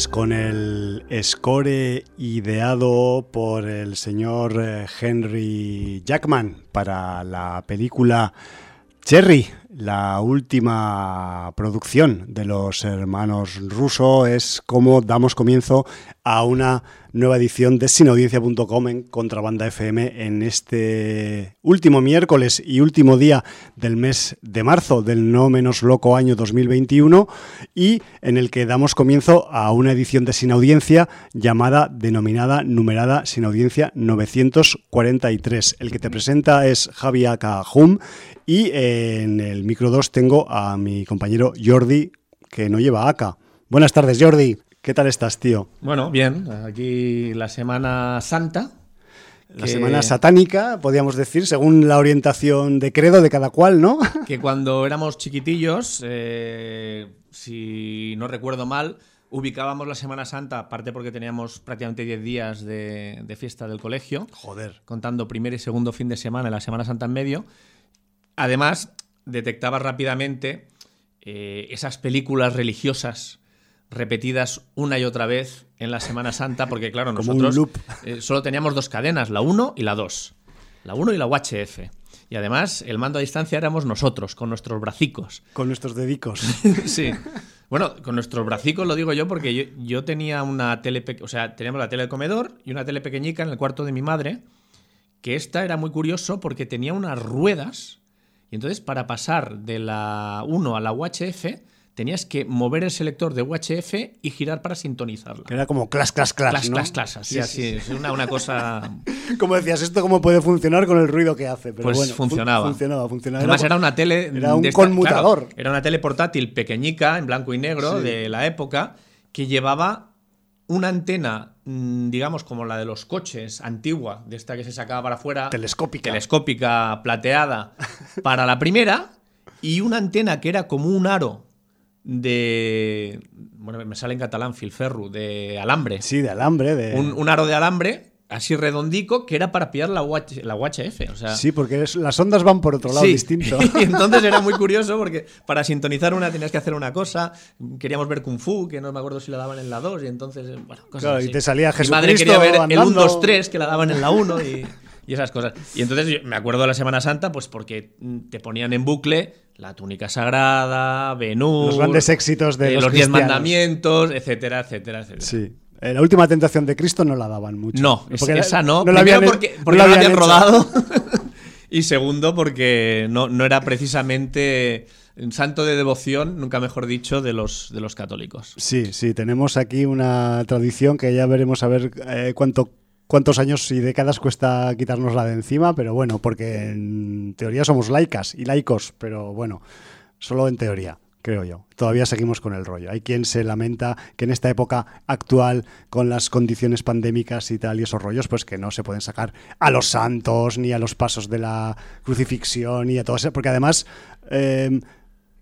Pues con el score ideado por el señor eh, Henry Jackman para la película Cherry, la última producción de los hermanos Russo, es como damos comienzo a una nueva edición de sinaudiencia.com en Contrabanda FM en este último miércoles y último día del mes de marzo del no menos loco año 2021 y en el que damos comienzo a una edición de Sin Audiencia llamada, denominada, numerada Sin Audiencia 943. El que te presenta es Javi Akahum y en el micro 2 tengo a mi compañero Jordi que no lleva AK. Buenas tardes, Jordi. ¿Qué tal estás, tío? Bueno, bien. Aquí la Semana Santa. La semana satánica, podríamos decir, según la orientación de credo de cada cual, ¿no? Que cuando éramos chiquitillos, eh, si no recuerdo mal, ubicábamos la Semana Santa, aparte porque teníamos prácticamente 10 días de, de fiesta del colegio. Joder. Contando primer y segundo fin de semana y la Semana Santa en medio. Además, detectabas rápidamente eh, esas películas religiosas repetidas una y otra vez en la Semana Santa, porque claro, nosotros eh, solo teníamos dos cadenas, la 1 y la 2. La 1 y la UHF. Y además, el mando a distancia éramos nosotros, con nuestros bracicos. Con nuestros dedicos. sí. Bueno, con nuestros bracicos lo digo yo porque yo, yo tenía una tele, o sea, teníamos la tele del comedor y una tele pequeñica en el cuarto de mi madre, que esta era muy curioso porque tenía unas ruedas y entonces para pasar de la 1 a la UHF tenías que mover el selector de UHF y girar para sintonizarla. Que era como clas, clas, clas, Clas, ¿no? clas, clas, así, Sí, así, sí, es una, una cosa... Como decías, ¿esto cómo puede funcionar con el ruido que hace? Pero Pues bueno, fun- funcionaba. funcionaba, funcionaba. Además era una tele... Era un esta- conmutador. claro, era una tele portátil pequeñica, en blanco y negro, Sí. de la época, que llevaba una antena, mm, digamos, como la de los coches, antigua, de esta que se sacaba para afuera. Telescópica. Telescópica, plateada, para la primera, y una antena que era como un aro de... Bueno, me sale en catalán, filferro, de alambre. Sí, de alambre. De... Un, un aro de alambre, así redondico, que era para pillar la, UH la UHF. O sea, Sí, porque es- las ondas van por otro lado Sí. distinto. y entonces era muy curioso porque para sintonizar una tenías que hacer una cosa. Queríamos ver Kung Fu, que no me acuerdo si la daban en la 2, y entonces, bueno, cosas Claro, y así. te salía Mi madre Jesucristo quería ver el andando. 1, 2, 3, que la daban en la 1 y, y esas cosas. Y entonces yo me acuerdo de la Semana Santa, pues porque te ponían en bucle la túnica sagrada, Benur, Los grandes éxitos de eh, los los diez mandamientos, etcétera, etcétera, etcétera. Sí. Eh, La última tentación de Cristo no la daban mucho. No, Porque la- esa no. la Primero habían- porque, porque no la habían rodado. y segundo porque no, no era precisamente un santo de devoción, nunca mejor dicho, de los, de los católicos. Sí, sí, tenemos aquí una tradición que ya veremos a ver eh, cuánto, cuántos años y décadas cuesta quitárnosla de encima, pero bueno, porque en teoría somos laicas y laicos, pero bueno, solo en teoría. Creo yo. Todavía seguimos con el rollo. Hay quien se lamenta que en esta época actual, con las condiciones pandémicas y tal, y esos rollos, pues que no se pueden sacar a los santos, ni a los pasos de la crucifixión, y a todo eso. Porque además, eh,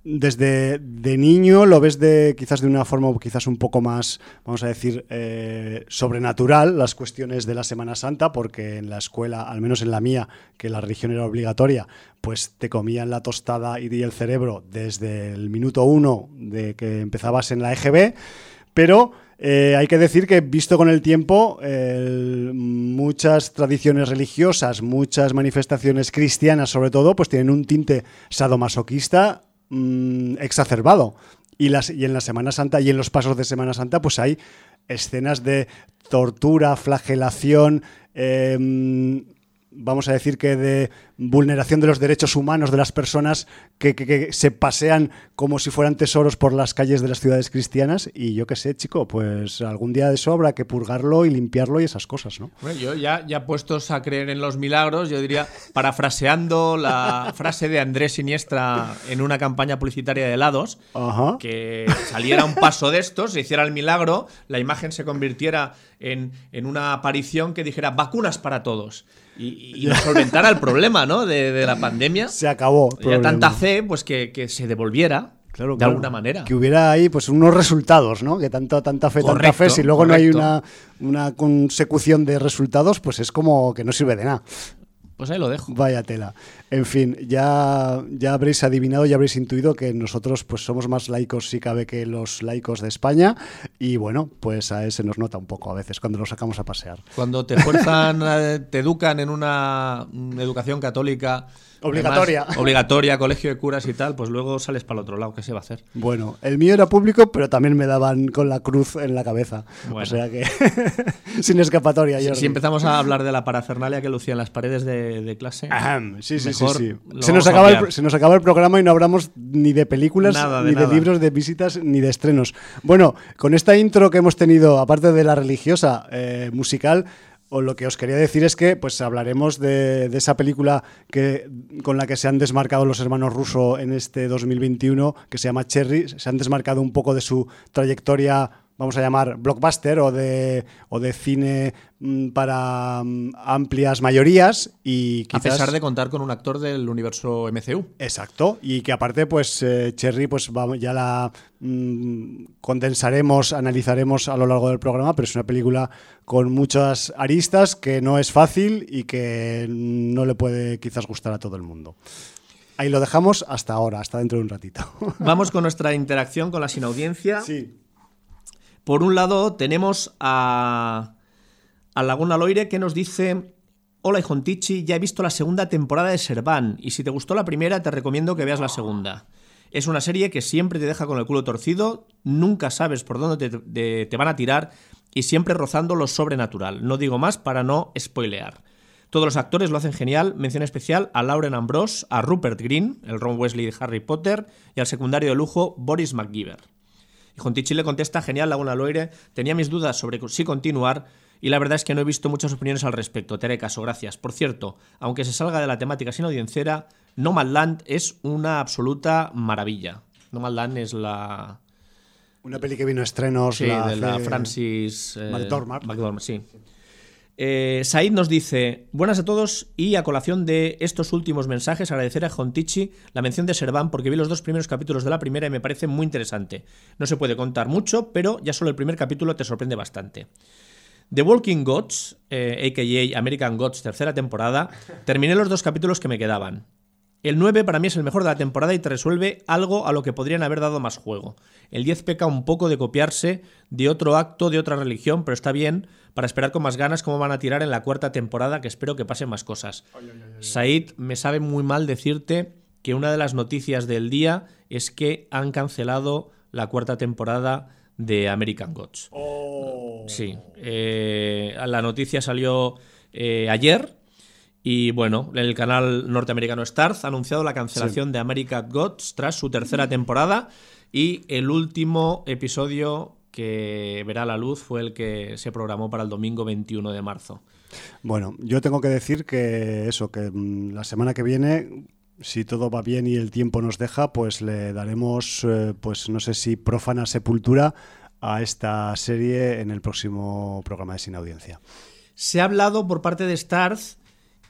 desde de niño lo ves de quizás de una forma quizás un poco más, vamos a decir, eh, sobrenatural las cuestiones de la Semana Santa, porque en la escuela, al menos en la mía, que la religión era obligatoria, pues te comían la tostada y el cerebro desde el minuto uno de que empezabas en la EGB, pero eh, hay que decir que visto con el tiempo, muchas tradiciones religiosas, muchas manifestaciones cristianas sobre todo, pues tienen un tinte sadomasoquista mm, exacerbado. Y, las, y en la Semana Santa y en los pasos de Semana Santa, pues hay escenas de tortura, flagelación, eh, vamos a decir que de vulneración de los derechos humanos de las personas que, que- que se pasean como si fueran tesoros por las calles de las ciudades cristianas. Y yo qué sé, chico, pues algún día de eso habrá que purgarlo y limpiarlo y esas cosas, ¿no? Bueno, yo ya, ya puestos a creer en los milagros, yo diría, parafraseando la frase de Andrés Siniestra en una campaña publicitaria de helados, Ajá. que saliera un paso de estos, se hiciera el milagro, la imagen se convirtiera en, en una aparición que dijera vacunas para todos y, y nos solventara el problema ¿no? de, de la pandemia. Se acabó. Ya tanta fe, pues que, que se devolviera Claro, de claro. alguna manera. Que hubiera ahí pues unos resultados, ¿no? Que tanto, tanta fe, tanta fe, si luego no hay una, una consecución de resultados, pues es como que no sirve de nada. Pues ahí lo dejo. Vaya tela. En fin, ya, ya habréis adivinado, ya habréis intuido que nosotros pues somos más laicos si cabe que los laicos de España y bueno, pues a ese nos nota un poco a veces cuando nos sacamos a pasear. Cuando te fuerzan, eh, te educan en una mm, educación católica Obligatoria. además, obligatoria, colegio de curas y tal, pues luego sales para el otro lado. ¿Qué se va a hacer? Bueno, el mío era público, pero también me daban con la cruz en la cabeza. Bueno. O sea que sin escapatoria. Si, Jordi. si empezamos a hablar de la parafernalia que lucía en las paredes de, de clase. Ahem, sí, sí, Mejor sí. Se nos, acaba el, se nos acaba el programa y no hablamos ni de películas, Nada de ni nada. de libros, de visitas, ni de estrenos. Bueno, con esta intro que hemos tenido, aparte de la religiosa eh, musical, o lo que os quería decir es que pues hablaremos de, esa película que, con la que se han desmarcado los hermanos Russo en este 2021, que se llama Cherry. Se han desmarcado un poco de su trayectoria, vamos a llamar blockbuster o de, o de cine mm, para mm, amplias mayorías y a pesar de contar con un actor del universo MCU. Exacto, y que aparte, pues eh, Cherry, pues vamos, ya la mm, condensaremos, analizaremos a lo largo del programa, pero es una película con muchas aristas que no es fácil y que no le puede quizás gustar a todo el mundo. Ahí lo dejamos hasta ahora, hasta dentro de un ratito. Vamos con nuestra interacción con la sin audiencia. Sí. Por un lado, tenemos a, Laguna Loire que nos dice: Hola, Ijontichi, ya he visto la segunda temporada de Serván y si te gustó la primera, te recomiendo que veas la segunda. Es una serie que siempre te deja con el culo torcido, nunca sabes por dónde te, te- van a tirar y siempre rozando lo sobrenatural. No digo más para no spoilear. Todos los actores lo hacen genial. Mención especial a Lauren Ambrose, a Rupert Green, el Ron Weasley de Harry Potter, y al secundario de lujo Boris McGiver. Y Jontichi le contesta, genial, Laguna Loire, tenía mis dudas sobre si continuar y la verdad es que no he visto muchas opiniones al respecto. Te haré caso, gracias. Por cierto, aunque se salga de la temática sin audiencera, Nomadland es una absoluta maravilla. Nomadland es la... Una peli que vino a estrenos. Sí, la de la Francis... eh, McDormand. McDormand, sí. Eh, Said nos dice, buenas a todos y a colación de estos últimos mensajes agradecer a Jontichi la mención de Serván porque vi los dos primeros capítulos de la primera y me parece muy interesante. No se puede contar mucho, pero ya solo el primer capítulo te sorprende bastante. The Walking Gods, eh, a.k.a. American Gods, tercera temporada, terminé los dos capítulos que me quedaban. El 9 para mí es el mejor de la temporada y te resuelve algo a lo que podrían haber dado más juego. El 10 peca un poco de copiarse de otro acto de otra religión, pero está bien para esperar con más ganas cómo van a tirar en la cuarta temporada, que espero que pasen más cosas. Said, me sabe muy mal decirte que una de las noticias del día es que han cancelado la cuarta temporada de American Gods. Sí, eh, la noticia salió eh, ayer y bueno, el canal norteamericano Starz ha anunciado la cancelación de American Gods tras su tercera temporada y el último episodio que verá la luz fue el que se programó para el domingo 21 de marzo. Bueno, yo tengo que decir que eso, que mm, la semana que viene, si todo va bien y el tiempo nos deja, pues le daremos, eh, pues no sé si profana sepultura a esta serie en el próximo programa de Sin Audiencia. Se ha hablado por parte de Starz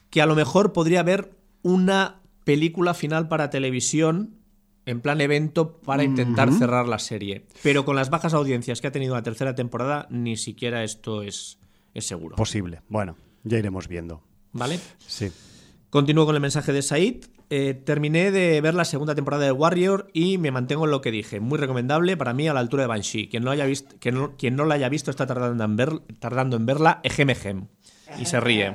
que a lo mejor podría haber una película final para televisión en plan evento para intentar cerrar la serie. Pero con las bajas audiencias que ha tenido la tercera temporada, ni siquiera esto es, es seguro. Posible. Bueno, ya iremos viendo. ¿Vale? Sí. Continúo con el mensaje de Said. Eh, terminé de ver la segunda temporada de Warrior y me mantengo en lo que dije. Muy recomendable para mí a la altura de Banshee. Quien no, haya visto, quien no, quien no la haya visto está tardando en, ver, tardando en verla. Ejem, ejem. Y se ríe.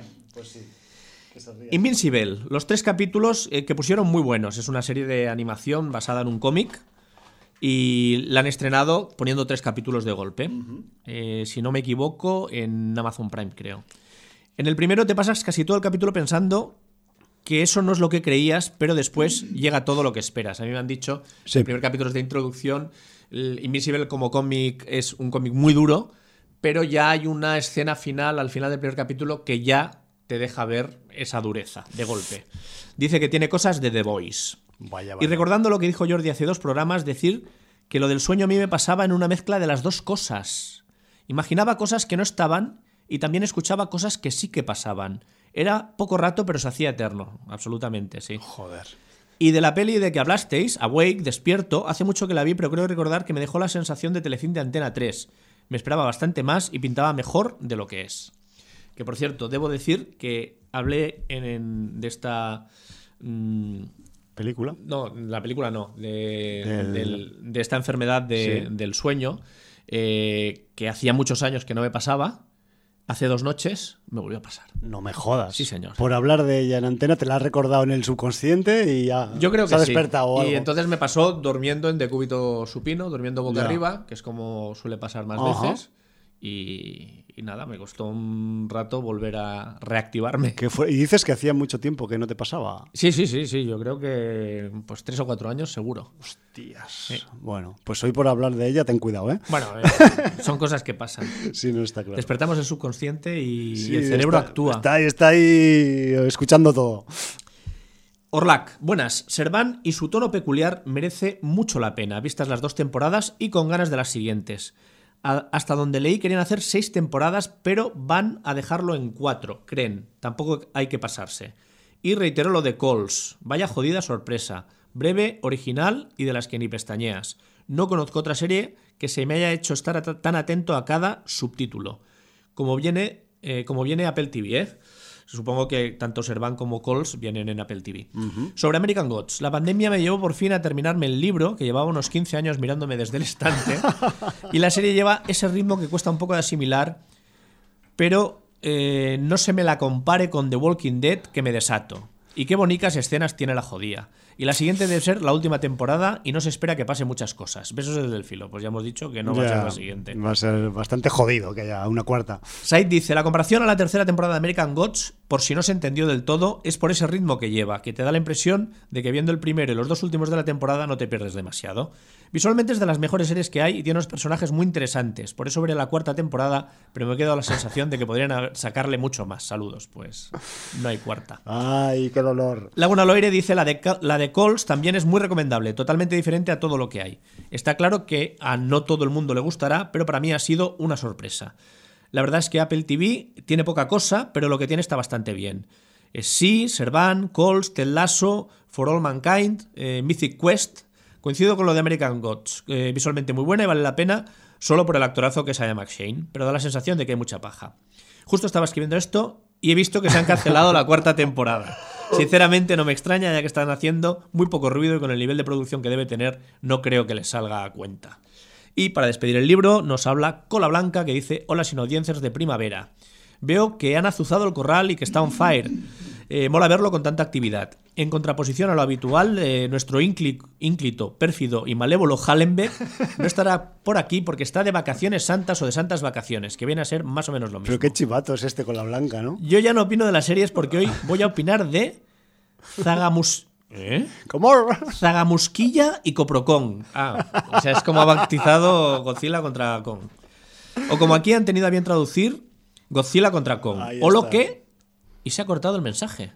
Invincible, los tres capítulos eh, que pusieron muy buenos. Es una serie de animación basada en un cómic y la han estrenado poniendo tres capítulos de golpe. Eh, si no me equivoco, en Amazon Prime, creo. En el primero te pasas casi todo el capítulo pensando que eso no es lo que creías, pero después llega todo lo que esperas. A mí me han dicho, Sí. el primer capítulo es de introducción, el Invincible como cómic es un cómic muy duro, pero ya hay una escena final, al final del primer capítulo, que ya te deja ver esa dureza de golpe. Dice que tiene cosas de The Voice. Vaya, Y vaya. recordando lo que dijo Jordi hace dos programas, decir que lo del sueño a mí me pasaba en una mezcla de las dos cosas. Imaginaba cosas que no estaban y también escuchaba cosas que sí que pasaban. Era poco rato, pero se hacía eterno. Absolutamente, sí. Joder. Y de la peli de que hablasteis, Awake, Despierto, hace mucho que la vi, pero creo recordar que me dejó la sensación de Telecin de Antena 3. Me esperaba bastante más y pintaba mejor de lo que es. Que por cierto, debo decir que hablé en, en- de esta. mm, ¿Película? no, la película no, de, Del- del- de esta enfermedad de- Sí. del sueño, eh, que hacía muchos años que no me pasaba. Hace dos noches me volvió a pasar. No me jodas. Sí, señor. Por hablar de ella en antena, te la has recordado en el subconsciente y ya Yo creo se que ha sí. despertado o Y algo. entonces me pasó durmiendo en decúbito supino, durmiendo boca Ya. arriba, que es como suele pasar más Ajá. veces. Y, y nada, me costó un rato volver a reactivarme. Y dices que hacía mucho tiempo que no te pasaba. Sí, sí, sí, sí, yo creo que pues tres o cuatro años seguro. Hostias. Bueno, pues hoy por hablar de ella, ten cuidado, ¿eh? Bueno, eh, son cosas que pasan. Sí, no está claro. Despertamos el subconsciente y, Sí, el cerebro está- actúa. Está ahí, está ahí escuchando todo. Orlac, buenas. Serván y su tono peculiar merece mucho la pena, vistas las dos temporadas y con ganas de las siguientes. Hasta donde leí querían hacer seis temporadas, pero van a dejarlo en cuatro, creen. Tampoco hay que pasarse. Y reitero lo de Coles. Vaya jodida sorpresa. Breve, original y de las que ni pestañeas. No conozco otra serie que se me haya hecho estar tan atento a cada subtítulo. Como viene, eh, como viene Apple TV, ¿eh? Supongo que tanto Servan como Coles vienen en Apple TV. Sobre American Gods, la pandemia me llevó por fin a terminarme el libro, que llevaba unos 15 años mirándome desde el estante, y la serie lleva ese ritmo que cuesta un poco de asimilar, pero eh, no se me la compare con The Walking Dead, que me desato. Y qué bonitas escenas tiene la jodía. Y la siguiente debe ser la última temporada y no se espera que pase muchas cosas. Besos desde el filo. Pues ya hemos dicho que no va a ser la siguiente. Va a ser bastante jodido que haya una cuarta. Said dice, la comparación a la tercera temporada de American Gods, por si no se entendió del todo, es por ese ritmo que lleva, que te da la impresión de que viendo el primero y los dos últimos de la temporada no te pierdes demasiado. Visualmente es de las mejores series que hay y tiene unos personajes muy interesantes, por eso veré la cuarta temporada, pero me quedo la sensación de que podrían sacarle mucho más. Saludos, pues no hay cuarta. Ay, qué dolor. Laguna Loire dice la de, la de Coles también es muy recomendable, totalmente diferente a todo lo que hay. Está claro que a no todo el mundo le gustará, pero para mí ha sido una sorpresa. La verdad es que Apple TV tiene poca cosa, pero lo que tiene está bastante bien. Es Sí, Servan, Coles, Ted Lasso, For All Mankind, eh, Mythic Quest. Coincido con lo de American Gods, eh, visualmente muy buena y vale la pena solo por el actorazo que es Ian McShane, pero da la sensación de que hay mucha paja. Justo estaba escribiendo esto y he visto que se han cancelado la cuarta temporada. Sinceramente no me extraña ya que están haciendo muy poco ruido y con el nivel de producción que debe tener no creo que les salga a cuenta. Y para despedir el libro nos habla Cola Blanca que dice Hola sin audiencias de primavera. Veo que han azuzado el corral y que está on fire. Eh, mola verlo con tanta actividad. En contraposición a lo habitual, eh, nuestro íncli- ínclito, pérfido y malévolo Hallenbeck no estará por aquí porque está de vacaciones santas o de santas vacaciones, que viene a ser más o menos lo mismo. Pero qué chivato es este con la blanca, ¿no? Yo ya no opino de las series porque hoy voy a opinar de Zagamus... ¿Eh? ¿Cómo? Zagamusquilla y Coprocon. Ah, o sea, es como ha bautizado Godzilla contra Kong. O como aquí han tenido a bien traducir Godzilla contra Kong. O lo que... Y se ha cortado el mensaje.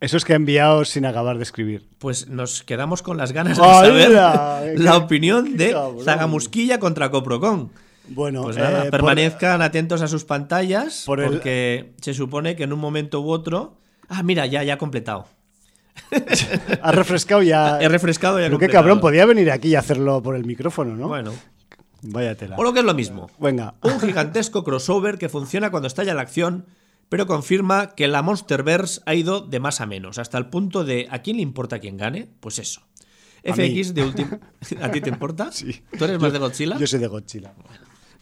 Eso es que ha enviado sin acabar de escribir. Pues nos quedamos con las ganas de saber ¡Qué- la opinión de! Zagamusquilla contra Coprocon. Bueno, Pues eh, nada, por- permanezcan atentos a sus pantallas por el- porque se supone que en un momento u otro... Ah, mira, ya, ya ha completado. ha refrescado ya. He refrescado y ha Pero qué cabrón, podía venir aquí y hacerlo por el micrófono, ¿no? Bueno. Vaya tela. O lo que es lo mismo. Venga. Un gigantesco crossover que funciona cuando estalla la acción, pero confirma que la Monsterverse ha ido de más a menos, hasta el punto de ¿a quién le importa quién gane? Pues eso. A mí. FX de último. ¿A ti te importa? Sí. ¿Tú eres más de Godzilla? Yo soy de Godzilla.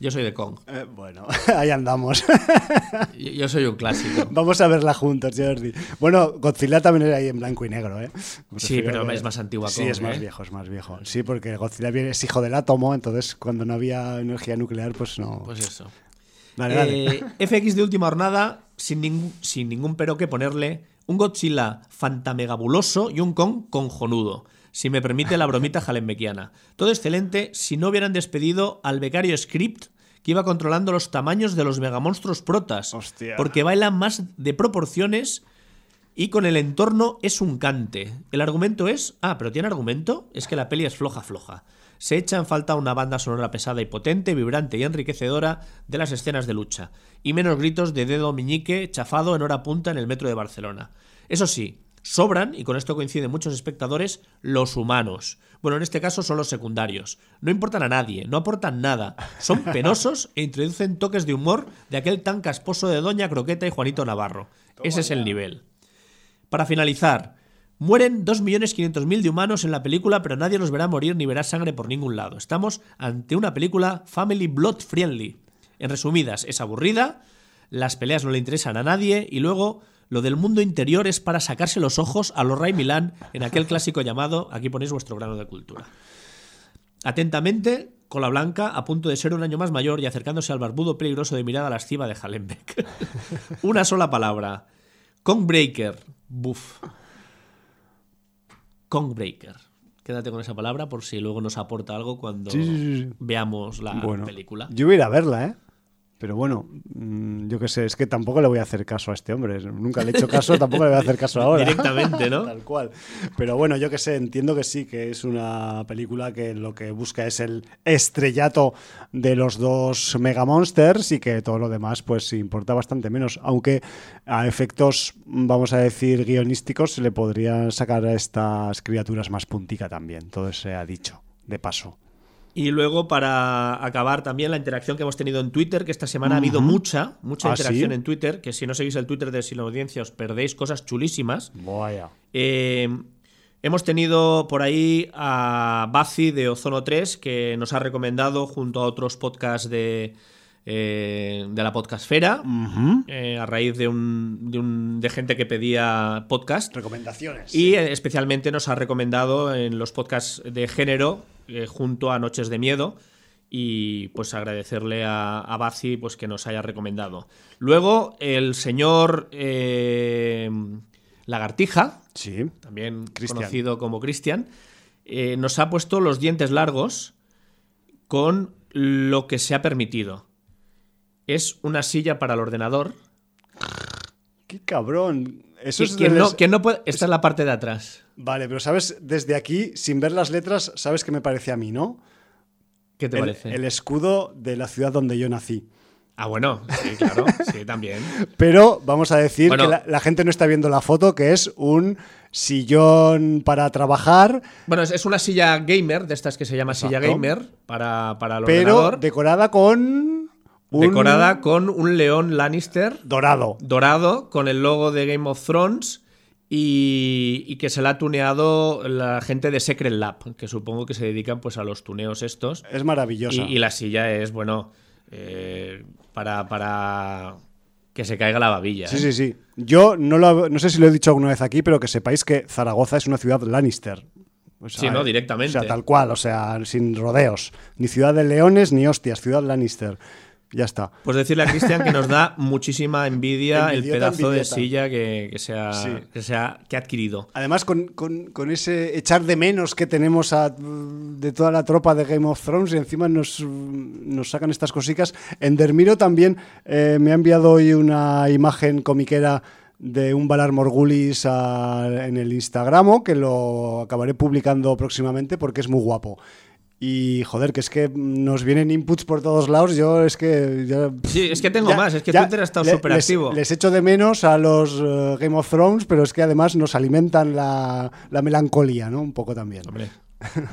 Yo soy de Kong. Eh, bueno, ahí andamos. Yo yo soy un clásico. Vamos a verla juntos, Jordi. Bueno, Godzilla también era ahí en blanco y negro, ¿eh? Me Sí, pero que- es más antigua Sí, Kong, es más viejo, es más viejo. Sí, porque Godzilla es hijo del átomo, entonces cuando no había energía nuclear, pues no. Pues eso. Vale, vale. Eh, FX de última jornada, sin, ningún- sin ningún pero que ponerle, un Godzilla fantamegabuloso y un Kong conjonudo. Si me permite la bromita jalenbequiana. Todo excelente si no hubieran despedido al becario Script que iba controlando los tamaños de los megamonstruos protas. Hostia. Porque bailan más de proporciones y con el entorno es un cante. El argumento es. Ah, pero tiene argumento. Es que la peli es floja, floja. Se echa en falta una banda sonora pesada y potente, vibrante y enriquecedora de las escenas de lucha. Y menos gritos de dedo meñique chafado en hora punta en el metro de Barcelona. Eso sí, Sobran, y con esto coinciden muchos espectadores, los humanos. Bueno, en este caso son los secundarios. No importan a nadie, no aportan nada. Son penosos e introducen toques de humor de aquel tan casposo de Doña Croqueta y Juanito Navarro. Ese es el nivel. Para finalizar, mueren 2.500.000 de humanos en la película, pero nadie los verá morir ni verá sangre por ningún lado. Estamos ante una película family blood friendly. En resumidas, es aburrida, las peleas no le interesan a nadie y luego lo del mundo interior es para sacarse los ojos a los Ray Milán en aquel clásico llamado Aquí ponéis vuestro grano de cultura. Atentamente, Cola Blanca, a punto de ser un año más mayor y acercándose al barbudo peligroso de mirada lasciva de Hallenbeck. Una sola palabra. Kongbreaker. Buf. Kongbreaker. Quédate con esa palabra por si luego nos aporta algo cuando Sí, sí, sí, sí. veamos la Bueno, película. Yo voy a ir a verla, ¿eh? Pero bueno, mm, yo qué sé, es que tampoco le voy a hacer caso a este hombre. Nunca le he hecho caso, tampoco le voy a hacer caso ahora. Directamente, ¿no? Tal cual. Pero bueno, yo que sé, entiendo que sí, que es una película que lo que busca es el estrellato de los dos Mega Monsters y que todo lo demás pues importa bastante menos. Aunque a efectos, vamos a decir, guionísticos se le podrían sacar a estas criaturas más puntica también. Todo se ha dicho, de paso. Y luego, para acabar, también la interacción que hemos tenido en Twitter, que esta semana ha habido mucha, mucha ¿Ah, interacción sí? en Twitter, que si no seguís el Twitter de Sin Audiencia os perdéis cosas chulísimas. Vaya. Eh, hemos tenido por ahí a Bazi de Ozono 3, que nos ha recomendado junto a otros podcasts de, eh, de la podcastfera, eh, a raíz de, un, de, un- de gente que pedía podcast. Recomendaciones. Y especialmente nos ha recomendado en los podcasts de género eh, junto a Noches de Miedo. Y pues agradecerle a, a Bazi pues, que nos haya recomendado. Luego, el señor eh, Lagartija, Sí. también conocido como Cristian, eh, nos ha puesto los dientes largos con lo que se ha permitido. Es una silla para el ordenador. Qué cabrón. Eso Que, es que no, que no puede- esta es la parte de atrás. Vale, pero sabes, desde aquí, sin ver las letras, sabes qué me parece a mí, ¿no? ¿Qué te el, parece? el escudo de la ciudad donde yo nací. Ah, bueno, sí, claro, sí, también. Pero vamos a decir Bueno. que la, la gente no está viendo la foto, que es un sillón para trabajar, Bueno, es, es una silla gamer, de estas que se llama silla gamer, para, para el pero ordenador, decorada con decorada con un león Lannister dorado. dorado, con el logo de Game of Thrones y, y que se la ha tuneado la gente de Secret Lab, que supongo que se dedican pues a los tuneos estos. Es maravillosa. Y, y la silla es, bueno, eh, para, para que se caiga la babilla. Sí, ¿eh? sí, sí. Yo no, lo, no sé si lo he dicho alguna vez aquí, pero que sepáis que Zaragoza es una ciudad Lannister. O sea, Sí, no, directamente. O sea, tal cual, o sea, sin rodeos. Ni ciudad de leones, ni hostias, ciudad Lannister. Ya está. Pues decirle a Cristian que nos da muchísima envidia el pedazo de silla que, que se ha, Sí. que ha- que ha adquirido. Además, con, con- con ese echar de menos que tenemos a- de toda la tropa de Game of Thrones y encima nos, nos sacan estas cositas. Endermiro también eh, me ha enviado hoy una imagen comiquera de un Valar Morgulis a- en el Instagramo que lo acabaré publicando próximamente porque es muy guapo. Y joder, que es que nos vienen inputs por todos lados. Yo es que. ya- Sí, es que tengo ya- más, es que ya Twitter ha estado le- súper les- activo. Les echo de menos a los eh, Game of Thrones, pero es que además nos alimentan la, la melancolía, ¿no? Un poco también. Hombre,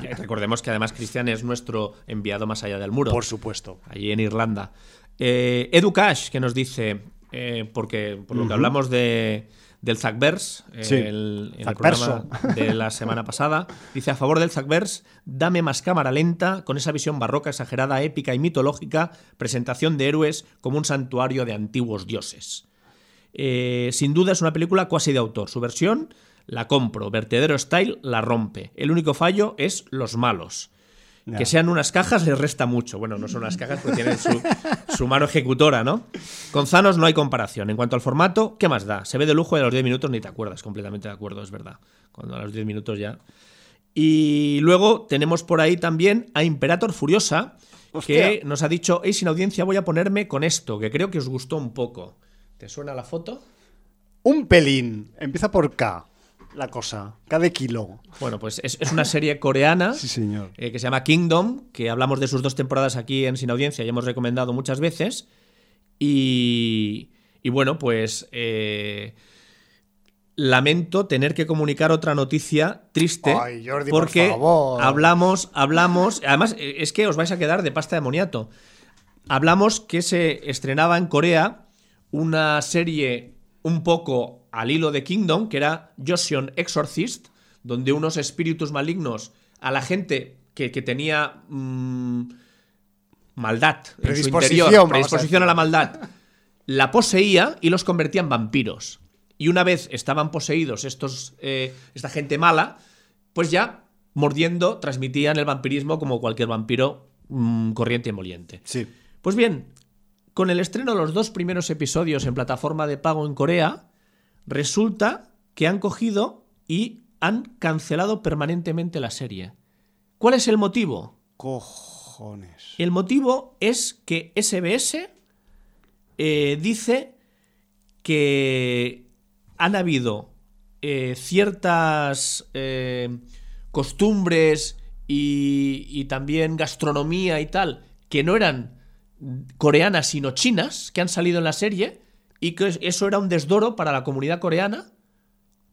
y recordemos que además Cristian es nuestro enviado más allá del muro, Por supuesto. allí en Irlanda. Eh, Edu Cash, que nos dice, eh, porque por lo que hablamos de, del Zackverse, Sí, el, en el programa de la semana pasada, dice a favor del Zackverse, dame más cámara lenta, con esa visión barroca, exagerada, épica y mitológica, presentación de héroes como un santuario de antiguos dioses. Eh, sin duda es una película cuasi de autor. Su versión la compro. Vertedero Style la rompe. El único fallo es los malos. Que sean unas cajas les resta mucho. Bueno, no son unas cajas porque tienen su, su mano ejecutora, ¿no? Con Thanos no hay comparación. En cuanto al formato, ¿qué más da? Se ve de lujo y a los 10 minutos ni te acuerdas. Completamente de acuerdo, es verdad. Cuando a los 10 minutos ya. Y luego tenemos por ahí también a Imperator Furiosa, que nos ha dicho, hey, sin audiencia voy a ponerme con esto, que creo que os gustó un poco. ¿Te suena la foto? Un pelín. Empieza por K. La cosa. De kilo. Bueno, pues es, es una serie coreana Sí, señor. eh, que se llama Kingdom, que hablamos de sus dos temporadas aquí en Sin Audiencia y hemos recomendado muchas veces. Y, y bueno, pues eh, lamento tener que comunicar otra noticia triste Ay, Jordi, por porque favor. hablamos, hablamos, además eh, es que os vais a quedar de pasta de moniato. Hablamos que se estrenaba en Corea una serie un poco al hilo de Kingdom, que era Joseon Exorcist, donde unos espíritus malignos a la gente que, que tenía mm, maldad en su Predisposición, interior, a la maldad, la poseía y los convertía en vampiros. Y una vez estaban poseídos estos, eh, esta gente mala, pues ya mordiendo transmitían el vampirismo como cualquier vampiro mm, corriente y moliente. Sí. Pues bien, con el estreno de los dos primeros episodios en plataforma de pago en Corea, resulta que han cogido y han cancelado permanentemente la serie. ¿Cuál es el motivo? Cojones. El motivo es que SBS eh, dice que han habido eh, ciertas eh, costumbres y, y también gastronomía y tal que no eran coreanas sino chinas que han salido en la serie y que eso era un desdoro para la comunidad coreana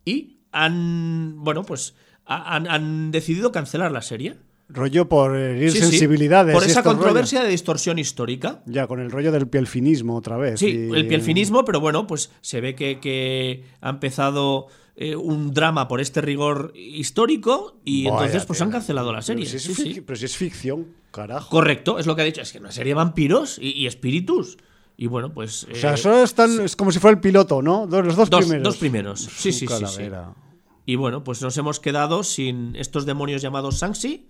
y han bueno pues ha- han, han decidido cancelar la serie Rollo por herir Sí, sí, sensibilidades. por esa controversia de distorsión histórica. Ya, con el rollo del pielfinismo otra vez. Sí, y- el pielfinismo, pero bueno, pues se ve que, que ha empezado eh, un drama por este rigor histórico y Vaya entonces pues han cancelado la serie. Pero si, es Sí, pero si es ficción, carajo. Correcto, es lo que ha dicho. Es que una serie de vampiros y, y espíritus. Y bueno, pues. O sea, eh, eso es, tan- es como si fuera el piloto, ¿no? Dos- los dos, Dos- primeros. dos primeros. Sí, sí, sí. Y bueno, pues nos hemos quedado sin estos demonios llamados Sanxi.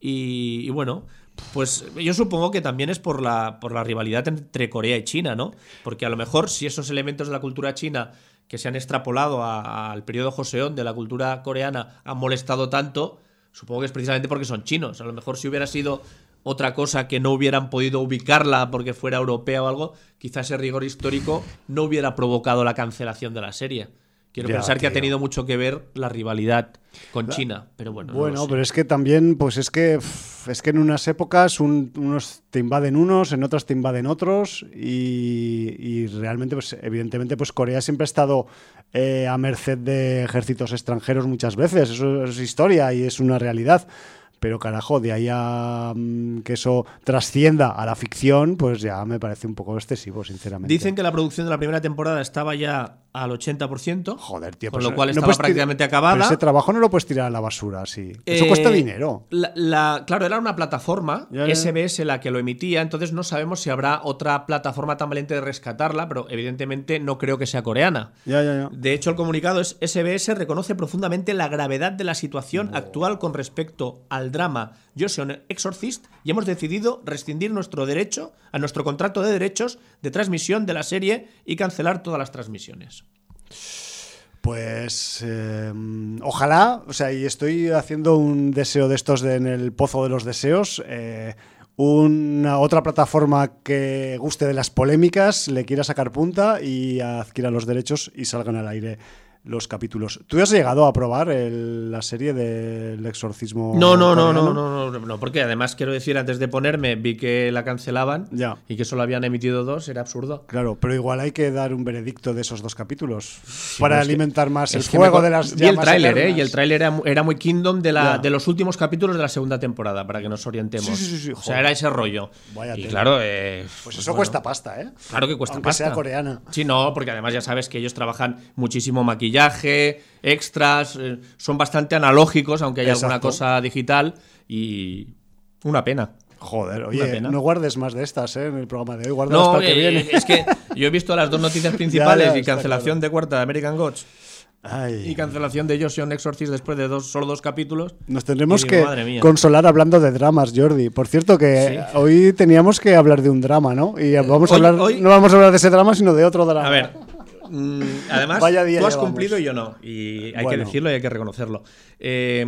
Y, y bueno, pues yo supongo que también es por la, por la rivalidad entre Corea y China, ¿no? Porque a lo mejor si esos elementos de la cultura china que se han extrapolado a- al periodo Joseon de la cultura coreana han molestado tanto, supongo que es precisamente porque son chinos. A lo mejor si hubiera sido otra cosa que no hubieran podido ubicarla porque fuera europea o algo, quizás ese rigor histórico no hubiera provocado la cancelación de la serie. Quiero Ya, pensar que ha tenido mucho que ver la rivalidad con China, pero bueno. no lo Bueno, sé. pero es que también, pues es que es que en unas épocas un- unos te invaden unos, en otras te invaden otros y, y realmente, pues evidentemente, pues Corea siempre ha estado eh, a merced de ejércitos extranjeros muchas veces. Eso es historia y es una realidad. Pero carajo, de ahí a mm, que eso trascienda a la ficción, pues ya me parece un poco excesivo, sinceramente. Dicen que la producción de la primera temporada estaba ya al 80%. Joder, tío. Con pues, lo cual no estaba puedes tirar- prácticamente acabada. pero ese trabajo no lo puedes tirar a la basura, así. Eso Eh, cuesta dinero. la- la- claro, era una plataforma, Ya, ya. SBS la que lo emitía, entonces no sabemos si habrá otra plataforma tan valiente de rescatarla, pero evidentemente no creo que sea coreana. Ya. De hecho, el comunicado es SBS reconoce profundamente la gravedad de la situación actual con respecto al drama Joseon Exorcist y hemos decidido rescindir nuestro derecho a nuestro contrato de derechos de transmisión de la serie y cancelar todas las transmisiones. Pues eh, ojalá, o sea, y estoy haciendo un deseo de estos de- en el pozo de los deseos. eh, una otra plataforma que guste de las polémicas, le quiera sacar punta y adquiera los derechos y salgan al aire los capítulos. ¿Tú has llegado a probar el- la serie del exorcismo? No, no, no, no, no, no, no, porque además quiero decir, antes de ponerme, vi que la cancelaban Ya. y que solo habían emitido dos, era absurdo. Claro, pero igual hay que dar un veredicto de esos dos capítulos para pero es que- alimentar más el me- de las Vi el llamas tráiler, ¿eh? Y el tráiler era, era muy Kingdom de, la, Ya. de los últimos capítulos de la segunda temporada, para que nos orientemos. Sí, sí, sí, sí, o sea, era ese rollo. Vaya y tela. claro, eh, Pues eso bueno, cuesta pasta, ¿eh? Claro que cuesta Aunque pasta. sea coreana. Sí, no, porque además ya sabes que ellos trabajan muchísimo maquillaje, extras, eh, son bastante analógicos, aunque haya alguna Exacto. cosa digital y una pena. Joder, Una oye, pena. no guardes más de estas ¿eh? en el programa de hoy, guárdalas No, para el que eh, viene. es que yo he visto las dos noticias principales y cancelación de cuarta de American Gods Ay, y cancelación de Joseon Exorcist después de dos, solo dos capítulos. nos tendremos digo, que consolar hablando de dramas, Jordi. Por cierto, que Sí. hoy teníamos que hablar de un drama, ¿no? Y vamos a hablar, hoy- no vamos a hablar de ese drama, sino de otro drama. A ver, mm, además, Vaya día tú has llevamos. cumplido y yo no. Y hay que decirlo y hay que reconocerlo. Eh,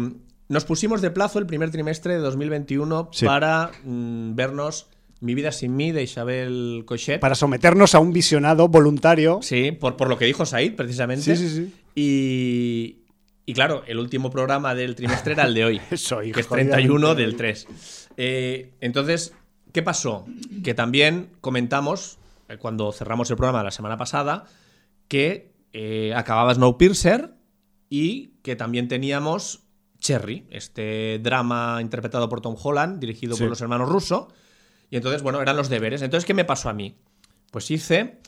nos pusimos de plazo el primer trimestre de 2021 Sí. para mm, vernos Mi vida sin mí de Isabel Cochet. Para someternos a un visionado voluntario. Sí, por, por lo que dijo Said, precisamente. Sí, sí, sí. Y, y claro, el último programa del trimestre era el de hoy, Eso, que es jodidamente 31 hoy. del 3. Eh, entonces, ¿qué pasó? Que también comentamos, eh, cuando cerramos el programa la semana pasada, que eh, acababa Snowpiercer y que también teníamos Cherry, este drama interpretado por Tom Holland, dirigido Sí. por los hermanos Russo. Y entonces, bueno, eran los deberes. Entonces, ¿qué me pasó a mí? Pues hice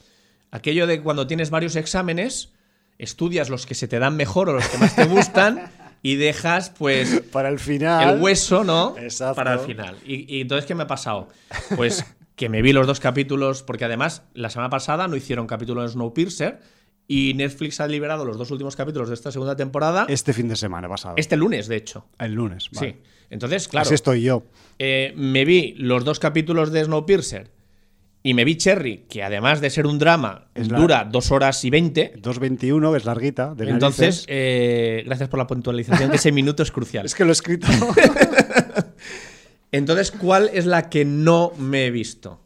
aquello de cuando tienes varios exámenes, estudias los que se te dan mejor o los que más te gustan y dejas, pues, Para el final. el hueso, ¿no? Exacto. Para el final. Y, y entonces, ¿qué me ha pasado? Pues que me vi los dos capítulos, porque además la semana pasada no hicieron capítulo de Snowpiercer y Netflix ha liberado los dos últimos capítulos de esta segunda temporada Este fin de semana pasado. este lunes, de hecho. El lunes. vale. Sí. Entonces, claro, Así estoy yo. eh, me vi los dos capítulos de Snowpiercer y me vi Cherry, que además de ser un drama, Es la- dura dos horas y veinte. 2.21, que es larguita. de Entonces, eh, gracias por la puntualización, que ese minuto es crucial. Es que lo he escrito. Entonces, ¿cuál es la que no me he visto?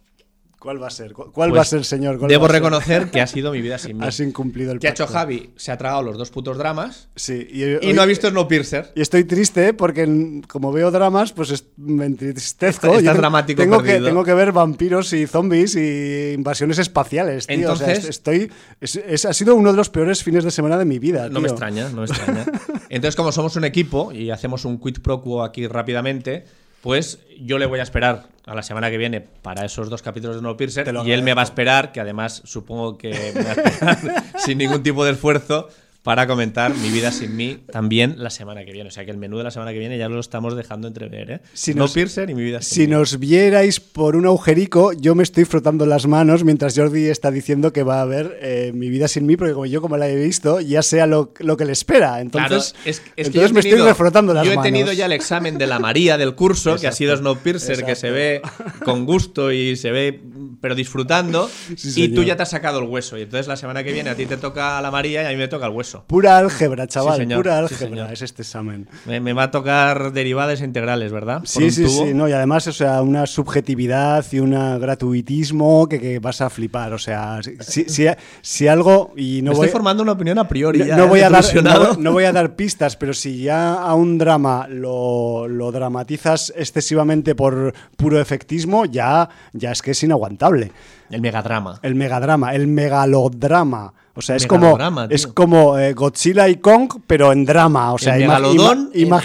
¿Cuál va a ser? ¿Cu- ¿Cuál Pues, va a ser, señor? ¿Cuál Debo ser? reconocer que ha sido mi vida sin mí. Has incumplido el ¿Qué ha hecho pacto. Javi? Se ha tragado los dos putos dramas Sí. Y, y hoy- no ha visto Snowpiercer. Y estoy triste porque mm, como veo dramas, pues es- me entristezco. Estás Yo te- dramático tengo que, tengo que ver vampiros y zombies y invasiones espaciales, tío. O sea, Entonces- est- estoy, es- es- ha sido uno de los peores fines de semana de mi vida. No me extraña, no me extraña. Entonces, como somos un equipo y hacemos un quid pro quo aquí rápidamente, pues yo le voy a esperar a la semana que viene para esos dos capítulos de Snowpiercer Te lo y él me va a esperar, que además supongo que me va a esperar sin ningún tipo de esfuerzo para comentar mi vida sin mí también la semana que viene. O sea que el menú de la semana que viene ya lo estamos dejando entrever, ¿eh? Si nos- Snowpiercer y mi vida sin Si mí. nos vierais por un agujerico, yo me estoy frotando las manos mientras Jordi está diciendo que va a ver eh, mi vida sin mí, porque como yo como la he visto, ya sea lo, lo que le espera. Entonces, Claro, es, entonces me tenido- estoy refrotando las Yo he manos. tenido ya el examen de la María del curso, que ha sido Snowpiercer, que se ve con gusto y se ve, pero disfrutando. Sí, y tú ya te has sacado el hueso. Y entonces la semana que viene a ti te toca la María y a mí me toca el hueso. Pura álgebra, chaval, señor, pura álgebra es este examen. Me, me va a tocar derivadas e integrales, ¿verdad? Por Sí, sí, tubo. sí, no, y además, o sea, una subjetividad y un gratuitismo que, que vas a flipar, o sea, si, si, si algo, y no me voy, estoy formando una opinión a priori. no, ya, no ¿eh? voy a dar, no voy a dar pistas, pero si ya a un drama lo, lo dramatizas excesivamente por puro efectismo, ya, ya es que es inaguantable. El megadrama. El megadrama, el megalodrama. O sea, es como, es como eh, Godzilla y Kong, pero en drama. O sea, megalodón, ima-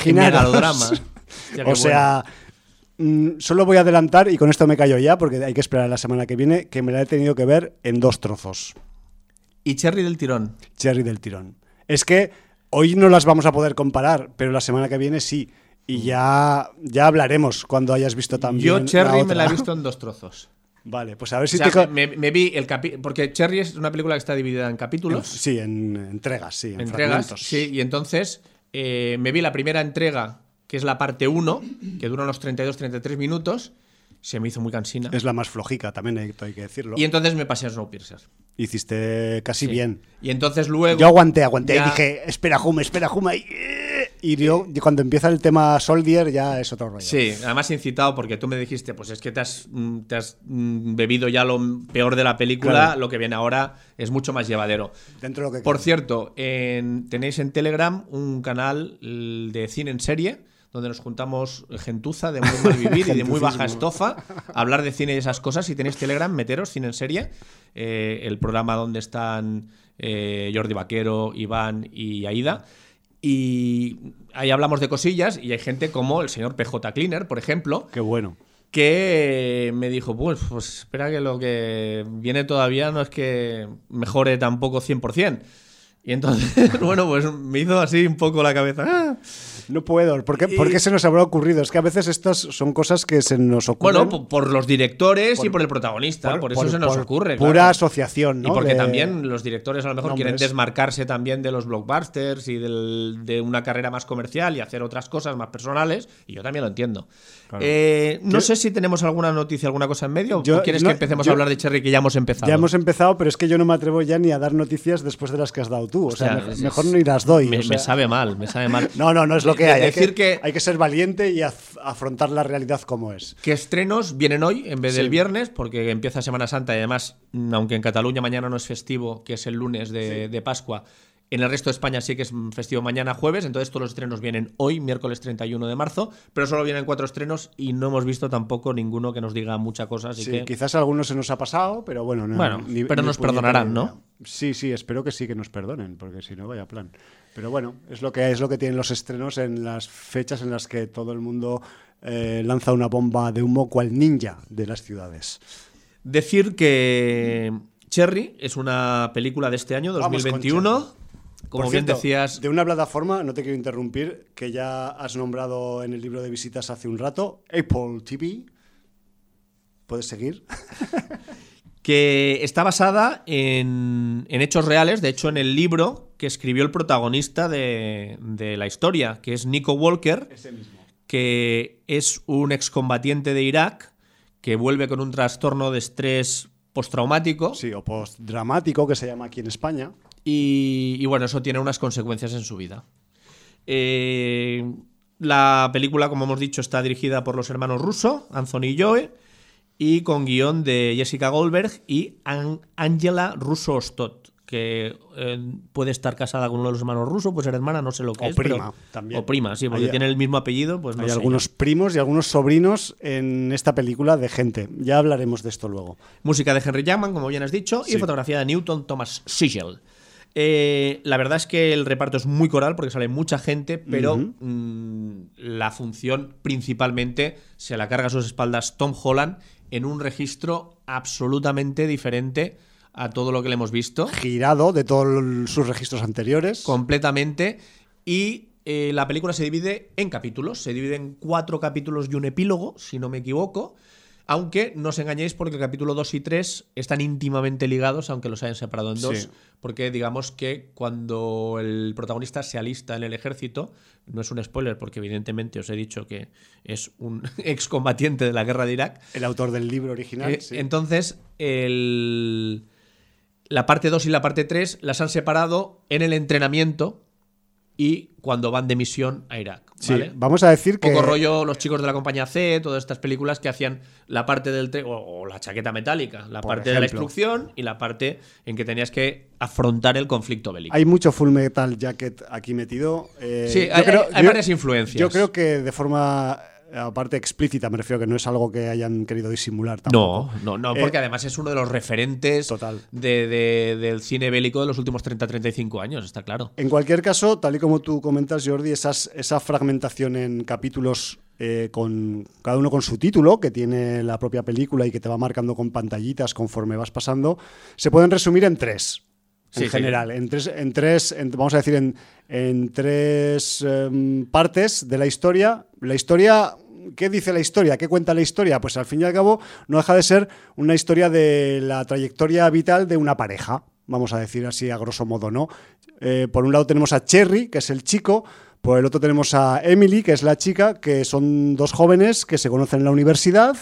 o sea, mm, solo voy a adelantar, y con esto me callo ya, porque hay que esperar la semana que viene, que me la he tenido que ver en dos trozos. Y Cherry del tirón. Cherry del tirón. Es que hoy no las vamos a poder comparar, pero la semana que viene sí. Y ya, ya hablaremos cuando hayas visto también. Yo Cherry la me la he visto en dos trozos. Vale, pues a ver si O sea, te. me, me vi el capítulo. Porque Cherry es una película que está dividida en capítulos. Sí, en entregas, sí, en entregas. fragmentos. Sí, y entonces eh, me vi la primera entrega, que es la parte 1, que dura unos 32-33 minutos. Se me hizo muy cansina. Es la más flojica, también hay, hay que decirlo. Y entonces me pasé a Snowpiercer. Hiciste casi Sí. bien. Y entonces luego. Yo aguanté, aguanté ya- y dije, espera, Hume, espera, Hume. Y, y yo, cuando empieza el tema Soldier, ya es otro rollo. Sí, además incitado porque tú me dijiste, pues es que te has, mm, te has mm, bebido ya lo peor de la película, Claro. lo que viene ahora es mucho más llevadero. Dentro de lo que Por cierto, en- tenéis en Telegram un canal l- de cine en serie donde nos juntamos gentuza de muy mal vivir y de muy baja estofa a hablar de cine y esas cosas. Si tenéis Telegram, meteros cine en serie, eh, el programa donde están eh, Jordi Vaquero, Iván y Aida. Y ahí hablamos de cosillas y hay gente como el señor PJ Cleaner, por ejemplo, Qué bueno. que me dijo, pues, pues espera que lo que viene todavía no es que mejore tampoco 100%. Y entonces, bueno, pues me hizo así un poco la cabeza. "Ah". No puedo. ¿Por qué, Y- por qué se nos habrá ocurrido? Es que a veces estas son cosas que se nos ocurren. Bueno, po- por, los directores y Por- el protagonista, por, eso por- se nos ocurre. Pura claro. asociación, ¿no? Y porque De- también los directores a lo mejor quieren desmarcarse también de los blockbusters y del- de una carrera más comercial y hacer otras cosas más personales. Y yo también lo entiendo. Claro. Eh, no sé si tenemos alguna noticia, alguna cosa en medio. Yo- ¿O quieres no, que empecemos yo- a hablar de Cherry que ya hemos empezado? Ya hemos empezado, pero es que yo no me atrevo ya ni a dar noticias después de las que has dado tú. O sea, O sea, me- es- mejor ni las doy. Me, o sea. me sabe mal, me sabe mal. No, no, no es lo que De- hay. Hay decir que, que- hay que ser valiente y af- afrontar la realidad como es. ¿Qué estrenos vienen hoy en vez del viernes? Porque empieza Semana Santa y además, mm, aunque en Cataluña mañana no es festivo, que es el lunes de, de Pascua, en el resto de España sí que es festivo mañana jueves, entonces todos los estrenos vienen hoy, miércoles 31 de marzo, pero solo vienen cuatro estrenos y no hemos visto tampoco ninguno que nos diga mucha cosa, así Sí, que... quizás algunos se nos ha pasado, pero bueno. no- Bueno, ni- pero ni nos perdonarán. ¿no? Sí, sí, espero que sí, que nos perdonen, porque si no, vaya plan. Pero bueno, es lo que es lo que tienen los estrenos en las fechas en las que todo el mundo eh, lanza una bomba de humo cual ninja de las ciudades. Decir que Cherry es una película de este año, Vamos con 2021. Cherry. Como Por bien cierto, decías, De una plataforma, no te quiero interrumpir, que ya has nombrado en el libro de visitas hace un rato, Apple TV. ¿Puedes seguir? que está basada en, en hechos reales, de hecho en el libro que escribió el protagonista de, de la historia, que es Nico Walker, Ese mismo. que es un excombatiente de Irak que vuelve con un trastorno de estrés postraumático Sí, o postdramático, que se llama aquí en España. y, y bueno, eso tiene unas consecuencias en su vida. Eh, la película, como hemos dicho, está dirigida por los hermanos Russo, Anthony y Joe, y con guion de Jessica Goldberg y An- Angela Russo Stott, que eh, puede estar casada con uno de los hermanos Russo, pues ser hermana, no sé lo que O es. pero- prima, también. O prima, sí, porque Hay- tiene el mismo apellido, pues no Hay sé. algunos primos y algunos sobrinos en esta película de gente. Ya hablaremos de esto luego. Música de Henry Jackman, como bien has dicho, y fotografía de Newton Thomas Sigel. Eh, la verdad es que el reparto es muy coral porque sale mucha gente, pero mm, la función principalmente se la carga a sus espaldas Tom Holland en un registro absolutamente diferente a todo lo que le hemos visto. Girado de todos sus registros anteriores. completamente. Y eh, la película se divide en capítulos. Se divide en cuatro capítulos y un epílogo, si no me equivoco. Aunque no os engañéis porque el capítulo 2 y 3 están íntimamente ligados, aunque los hayan separado en dos. Sí. Porque digamos que cuando el protagonista se alista en el ejército, no es un spoiler porque evidentemente os he dicho que es un excombatiente de la guerra de Irak, El autor del libro original. eh, sí. Entonces, el- la parte 2 y la parte 3 las han separado en el entrenamiento y cuando van de misión a Irak. Sí, vamos a decir que. Poco rollo los chicos de la compañía C, todas estas películas que hacían la parte del o, o la chaqueta metálica, la Por parte de la instrucción y la parte en que tenías que afrontar el conflicto bélico. Hay mucho Full Metal Jacket aquí metido. eh, Sí, hay- creo- hay yo- varias influencias. Yo creo que de forma, aparte explícita, me refiero que no es algo que hayan querido disimular tampoco. No, no, no, Eh, porque además es uno de los referentes Total. de- de- del cine bélico de los últimos 30-35 años, está claro. En cualquier caso, tal y como tú comentas, Jordi, esas, esa fragmentación en capítulos eh, con cada uno con su título, que tiene la propia película y que te va marcando con pantallitas conforme vas pasando, se pueden resumir en tres. En sí. general, en tres, en tres en- vamos a decir, en, en tres em, partes de la historia. La historia, ¿qué dice la historia? ¿Qué cuenta la historia? Pues al fin y al cabo no deja de ser una historia de la trayectoria vital de una pareja, vamos a decir así a grosso modo, ¿no? Eh, por un lado tenemos a Cherry, que es el chico, por el otro tenemos a Emily, que es la chica, que son dos jóvenes que se conocen en la universidad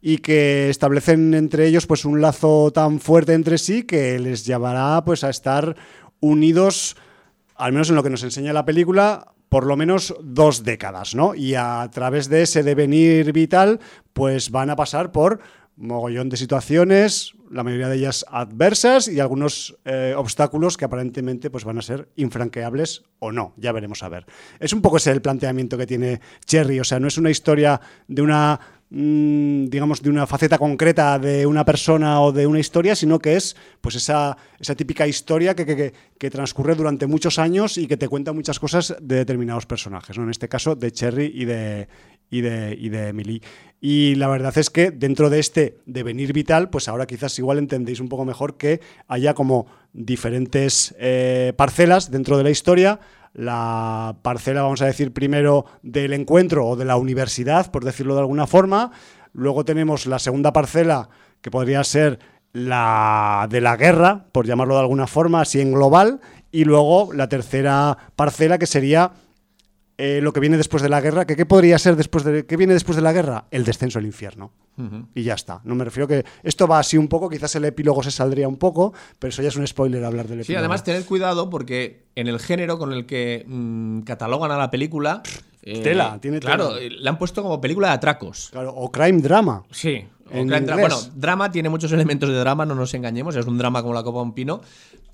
y que establecen entre ellos pues un lazo tan fuerte entre sí que les llevará pues a estar unidos al menos en lo que nos enseña la película por lo menos dos décadas, ¿no? Y a través de ese devenir vital pues van a pasar por mogollón de situaciones, la mayoría de ellas adversas y algunos eh, obstáculos que aparentemente pues van a ser infranqueables o no, ya veremos a ver. Es un poco ese el planteamiento que tiene Cherry, o sea, no es una historia de una digamos de una faceta concreta de una persona o de una historia, sino que es pues esa, esa típica historia que, que- que- que transcurre durante muchos años y que te cuenta muchas cosas de determinados personajes, ¿no? En este caso de Cherry y de y de, y de Emily. Y la verdad es que dentro de este devenir vital, pues ahora quizás igual entendéis un poco mejor que haya como diferentes eh, parcelas dentro de la historia. La parcela, vamos a decir, primero del encuentro o de la universidad, por decirlo de alguna forma. Luego tenemos la segunda parcela, que podría ser la de la guerra, por llamarlo de alguna forma, así en global. Y luego la tercera parcela, que sería eh, lo que viene después de la guerra, que qué podría ser después de qué viene después de la guerra, el descenso al infierno. Y ya está. No me refiero que esto va así un poco, quizás el epílogo se saldría un poco, pero eso ya es un spoiler hablar del epílogo. Sí, además tened cuidado porque en el género con el que mm, catalogan a la película... eh, Tela, tiene Claro, tela. eh, la han puesto como película de atracos. Claro, o crime drama. Sí. En gran dra-. Bueno, drama tiene muchos elementos de drama, no nos engañemos, es un drama como la copa de un pino,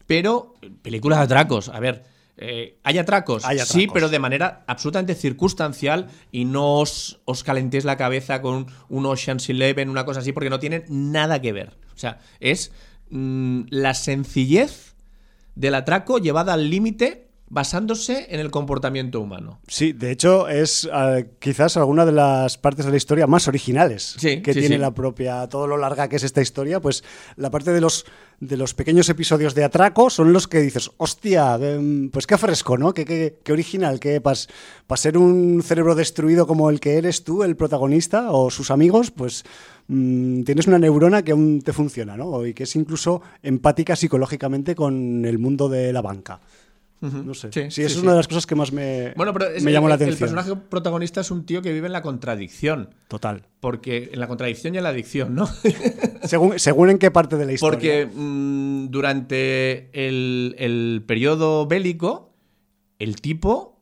pero eh, película de atracos, a ver, eh, hay atracos, Hay sí, pero de manera absolutamente circunstancial y no os, os calentéis la cabeza con un Ocean's Eleven, una cosa así, porque no tienen nada que ver. O sea, es mm, la sencillez del atraco llevada al límite basándose en el comportamiento humano. Sí, de hecho es eh, quizás alguna de las partes de la historia más originales Sí, que sí, tiene sí. la propia, todo lo larga que es esta historia, pues la parte de los de los pequeños episodios de atraco son los que dices, hostia, em, pues qué fresco, ¿no? Qué, qué- qué original, que para ser un cerebro destruido como el que eres tú, el protagonista, o sus amigos, pues mm, tienes una neurona que aún te funciona, ¿no? Y que es incluso empática psicológicamente con el mundo de la banca. No sé. Sí, Sí, es sí. una de las cosas que más me, Bueno, pero es- me llamó la el- el atención. personaje protagonista es un tío que vive en la contradicción. Total. Porque en la contradicción y en la adicción, ¿no? Según, según en qué parte de la historia. Porque mm, durante el, el periodo bélico, el tipo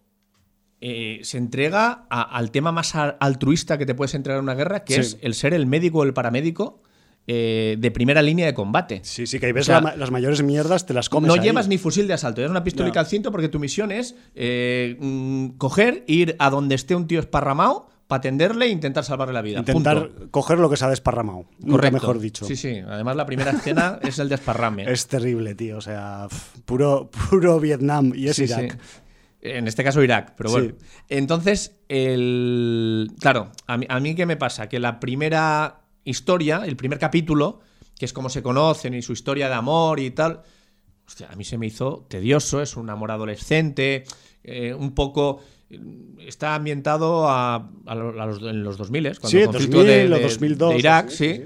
eh, se entrega a- al tema más altruista que te puedes entregar en una guerra, que es el ser el médico o el paramédico eh, de primera línea de combate. Sí, sí, que ahí ves O sea, la ma- las mayores mierdas, te las comes. no ahí. llevas ni fusil de asalto, llevas una pistolica Ya. al cinto porque tu misión es eh, mm, coger, ir a donde esté un tío esparramado para atenderle e intentar salvarle la vida. Intentar Punto. coger lo que se ha desparramado. Correcto. mejor dicho. Sí, sí. Además, la primera escena es el desparrame. Es terrible, tío. O sea, puro, puro Vietnam y es Sí, Irak. sí. En este caso Irak, pero bueno. Sí. Entonces, el... claro, a mí, a mí qué me pasa? Que la primera historia, el primer capítulo, que es como se conocen y su historia de amor y tal, hostia, a mí se me hizo tedioso, es un amor adolescente, eh, un poco... eh, Está ambientado a, a lo- a los, en los 2000, cuando Sí, el conflicto 2000 de, de- 2002, de Irak, sí. sí.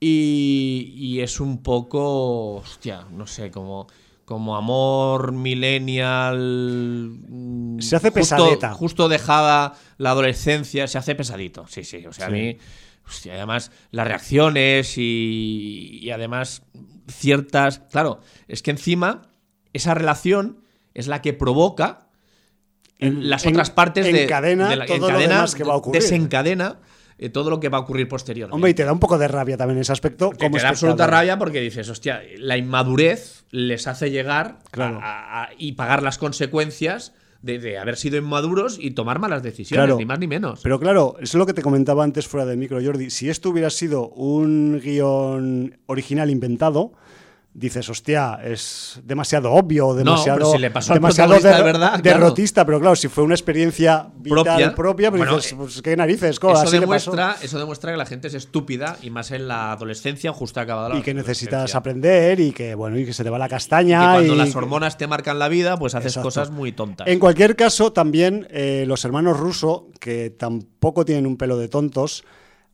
Y, y es un poco, hostia, no sé, como, como amor millennial. mm, Se hace justo- pesadeta. Justo dejada la adolescencia, se hace pesadito. Sí, sí. O sea, a mí, hostia, además, las reacciones y, y además ciertas. Claro, es que encima esa relación es la que provoca En- las en- otras partes de, encadena de la- todo lo demás que va a ocurrir. Desencadena eh, todo lo que va a ocurrir posteriormente. Hombre, y te da un poco de rabia también ese aspecto. Como te da absoluta rabia porque dices, hostia, la inmadurez les hace llegar Claro. a- a- y pagar las consecuencias de, de haber sido inmaduros y tomar malas decisiones, Claro. ni más ni menos. Pero claro, eso es lo que te comentaba antes fuera del micro, Jordi. Si esto hubiera sido un guion original inventado, dices, hostia, es demasiado obvio, demasiado, si le pasó demasiado de claro. derrotista. Pero claro, si fue una experiencia vital Propia. propia, pues Bueno, dices, eh, pues qué narices, co, eso, así le pasó. demuestra, eso demuestra que la gente es estúpida y más en la adolescencia, justo acabada la Y que necesitas aprender y que, bueno, y que se te va la Y castaña. que cuando y las que- hormonas te marcan la vida, pues haces Exacto. cosas muy tontas. En cualquier caso, también eh, los hermanos Russo, que tampoco tienen un pelo de tontos,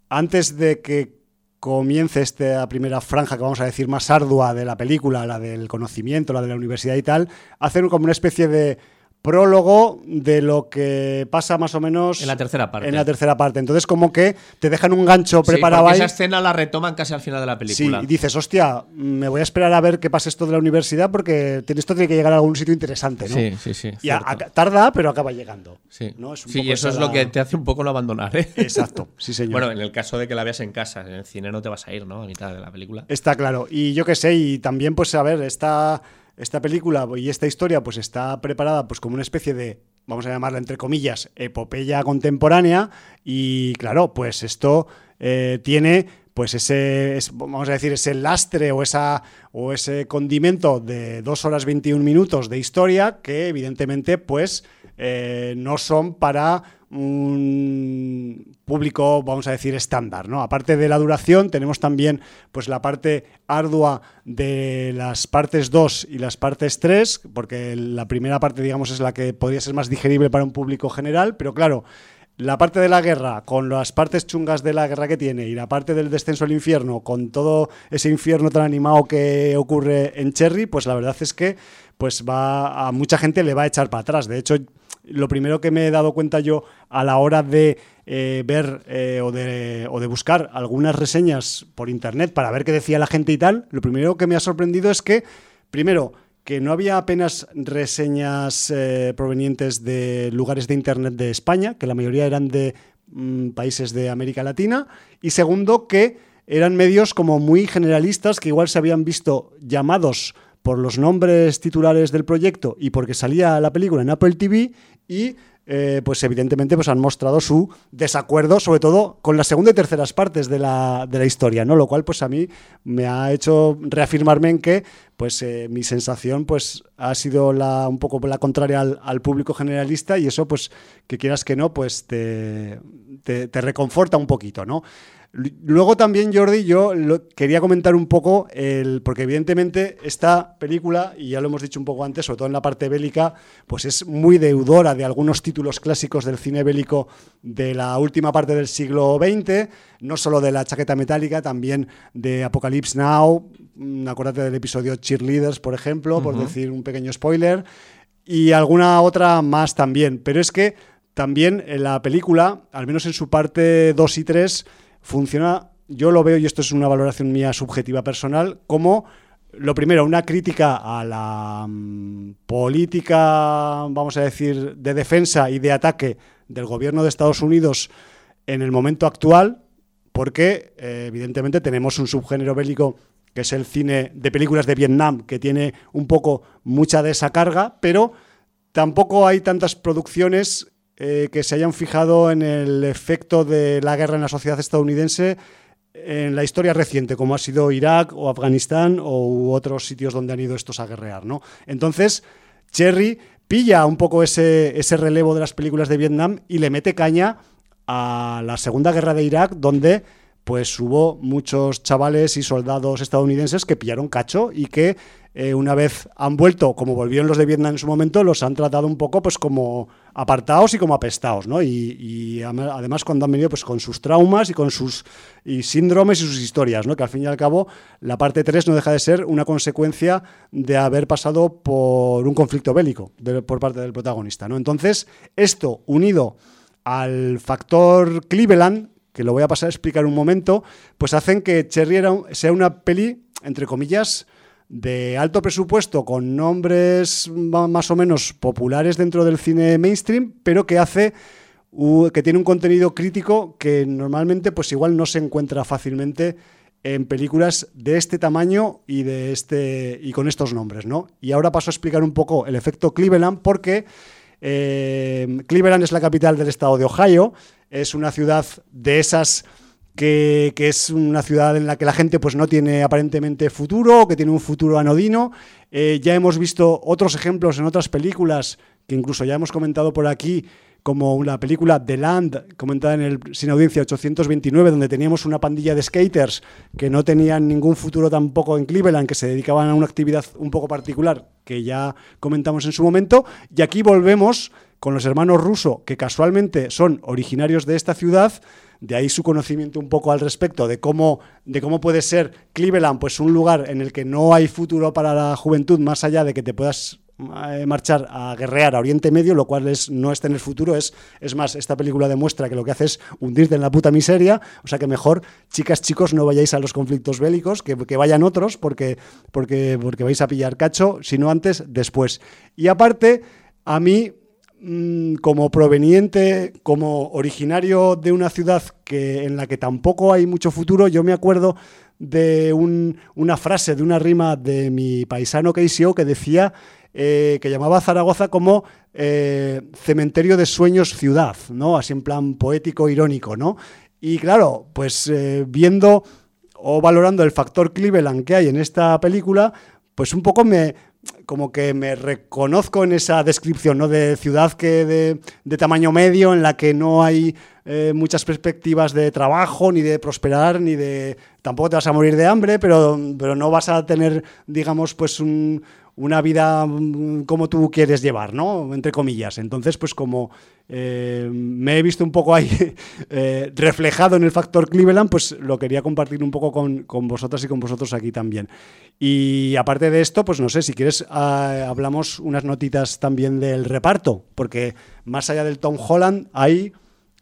antes de que comience esta primera franja que vamos a decir más ardua de la película, la del conocimiento, la de la universidad y tal, hacen como una especie de prólogo de lo que pasa más o menos En la tercera parte. En la tercera parte. Entonces, como que te dejan un gancho Sí, preparado ahí. esa escena la retoman casi al final de la Sí, película. y dices, hostia, me voy a esperar a ver qué pasa esto de la universidad porque esto tiene que llegar a algún sitio interesante, ¿no? sí, sí, sí. Y a- cierto. a- tarda, pero acaba llegando. Sí, ¿no? Es un Sí, poco y eso es lo que te hace un poco no abandonar, ¿eh? Exacto, sí, señor. Bueno, en el caso de que la veas en casa, en el cine no te vas a ir, ¿no? A mitad de la película. Está claro. Y yo qué sé, y también, pues, a ver, esta, esta película y esta historia, pues está preparada pues como una especie de, vamos a llamarla entre comillas, epopeya contemporánea. Y claro, pues esto eh, tiene pues ese, es- vamos a decir, ese lastre o, esa, o ese condimento de 2 horas 21 minutos de historia que evidentemente pues eh, no son para un público, vamos a decir, estándar, ¿no? Aparte de la duración, tenemos también pues la parte ardua de las partes 2 y las partes 3, porque la primera parte, digamos, es la que podría ser más digerible para un público general, pero claro, la parte de la guerra, con las partes chungas de la guerra que tiene, y la parte del descenso al infierno, con todo ese infierno tan animado que ocurre en Cherry, pues la verdad es que pues va a mucha gente le va a echar para atrás. De hecho, lo primero que me he dado cuenta yo a la hora de eh, ver eh, o, de, o de buscar algunas reseñas por internet para ver qué decía la gente y tal, lo primero que me ha sorprendido es que, primero, que no había apenas reseñas eh, provenientes de lugares de internet de España, que la mayoría eran de mm, países de América Latina, y segundo, que eran medios como muy generalistas que igual se habían visto llamados por los nombres titulares del proyecto y porque salía la película en Apple TV y eh, pues evidentemente pues han mostrado su desacuerdo, sobre todo con las segunda y terceras partes de la, de la historia, ¿no? Lo cual pues a mí me ha hecho reafirmarme en que pues eh, mi sensación pues ha sido la, un poco la contraria al, al, público generalista y eso pues que quieras que no pues te, te, te reconforta un poquito, ¿no? Luego también, Jordi, yo quería comentar un poco, el, porque evidentemente esta película, y ya lo hemos dicho un poco antes, sobre todo en la parte bélica, pues es muy deudora de algunos títulos clásicos del cine bélico de la última parte del siglo XX, no solo de la chaqueta metálica, también de Apocalypse Now, mm, acuérdate del episodio Cheerleaders, por ejemplo, por decir un pequeño spoiler, y alguna otra más también. Pero es que también en la película, al menos en su parte 2 y 3, funciona, yo lo veo, y esto es una valoración mía subjetiva personal, como lo primero, una crítica a la um, política, vamos a decir, de defensa y de ataque del gobierno de Estados Unidos en el momento actual, porque eh, evidentemente tenemos un subgénero bélico que es el cine de películas de Vietnam, que tiene un poco mucha de esa carga, pero tampoco hay tantas producciones eh, que se hayan fijado en el efecto de la guerra en la sociedad estadounidense en la historia reciente, como ha sido Irak o Afganistán o otros sitios donde han ido estos a guerrear. ¿no? Entonces, Cherry pilla un poco ese, ese relevo de las películas de Vietnam y le mete caña a la Segunda Guerra de Irak, donde pues hubo muchos chavales y soldados estadounidenses que pillaron cacho y que eh, una vez han vuelto, como volvieron los de Vietnam en su momento, los han tratado un poco pues como apartados y como apestados, ¿no? Y, además cuando han venido pues con sus traumas y con sus y síndromes y sus historias, ¿no? Que al fin y al cabo la parte 3 no deja de ser una consecuencia de haber pasado por un conflicto bélico por parte del protagonista, ¿no? Entonces, esto unido al factor Cleveland, que lo voy a pasar a explicar un momento, pues hacen que Cherry sea una peli, entre comillas, de alto presupuesto con nombres más o menos populares dentro del cine mainstream, pero que hace que tiene un contenido crítico que normalmente pues igual no se encuentra fácilmente en películas de este tamaño y de este y con estos nombres, ¿no? Y ahora paso a explicar un poco el efecto Cleveland porque eh, Cleveland es la capital del estado de Ohio, es una ciudad de esas que, es una ciudad en la que la gente pues, no tiene aparentemente futuro, que tiene un futuro anodino. Eh, ya hemos visto otros ejemplos en otras películas que incluso ya hemos comentado por aquí, como la película The Land, comentada en el Sin Audiencia 829, donde teníamos una pandilla de skaters que no tenían ningún futuro tampoco en Cleveland, que se dedicaban a una actividad un poco particular, que ya comentamos en su momento. Y aquí volvemos con los hermanos Russo, que casualmente son originarios de esta ciudad, de ahí su conocimiento un poco al respecto de cómo, de cómo puede ser Cleveland, pues un lugar en el que no hay futuro para la juventud, más allá de que te puedas marchar a guerrear a Oriente Medio, lo cual es, no es tener futuro, es, es más, esta película demuestra que lo que hace es hundirte en la puta miseria, o sea que mejor, chicas, chicos, no vayáis a los conflictos bélicos, que, que vayan otros, porque, porque, porque vais a pillar cacho, sino antes, después. Y aparte, a mí Mm, como proveniente, como originario de una ciudad que, en la que tampoco hay mucho futuro, yo me acuerdo de una frase, de una rima de mi paisano Keisio que decía eh, que llamaba Zaragoza como eh, cementerio de sueños ciudad, ¿no? Así en plan poético, irónico, ¿no? Y claro, pues eh, viendo o valorando el factor Cleveland que hay en esta película, pues un poco me, como que me reconozco en esa descripción, ¿no? De ciudad que de, tamaño medio, en la que no hay muchas perspectivas de trabajo, ni de prosperar, ni de. Tampoco te vas a morir de hambre, pero, pero no vas a tener, digamos, pues un, una vida mm, como tú quieres llevar, ¿no? Entre comillas. Entonces, pues como eh, me he visto un poco ahí eh, reflejado en el factor Cleveland, pues lo quería compartir un poco con, con, vosotras y con vosotros aquí también. Y aparte de esto, pues no sé, si quieres ah, hablamos unas notitas también del reparto, porque más allá del Tom Holland hay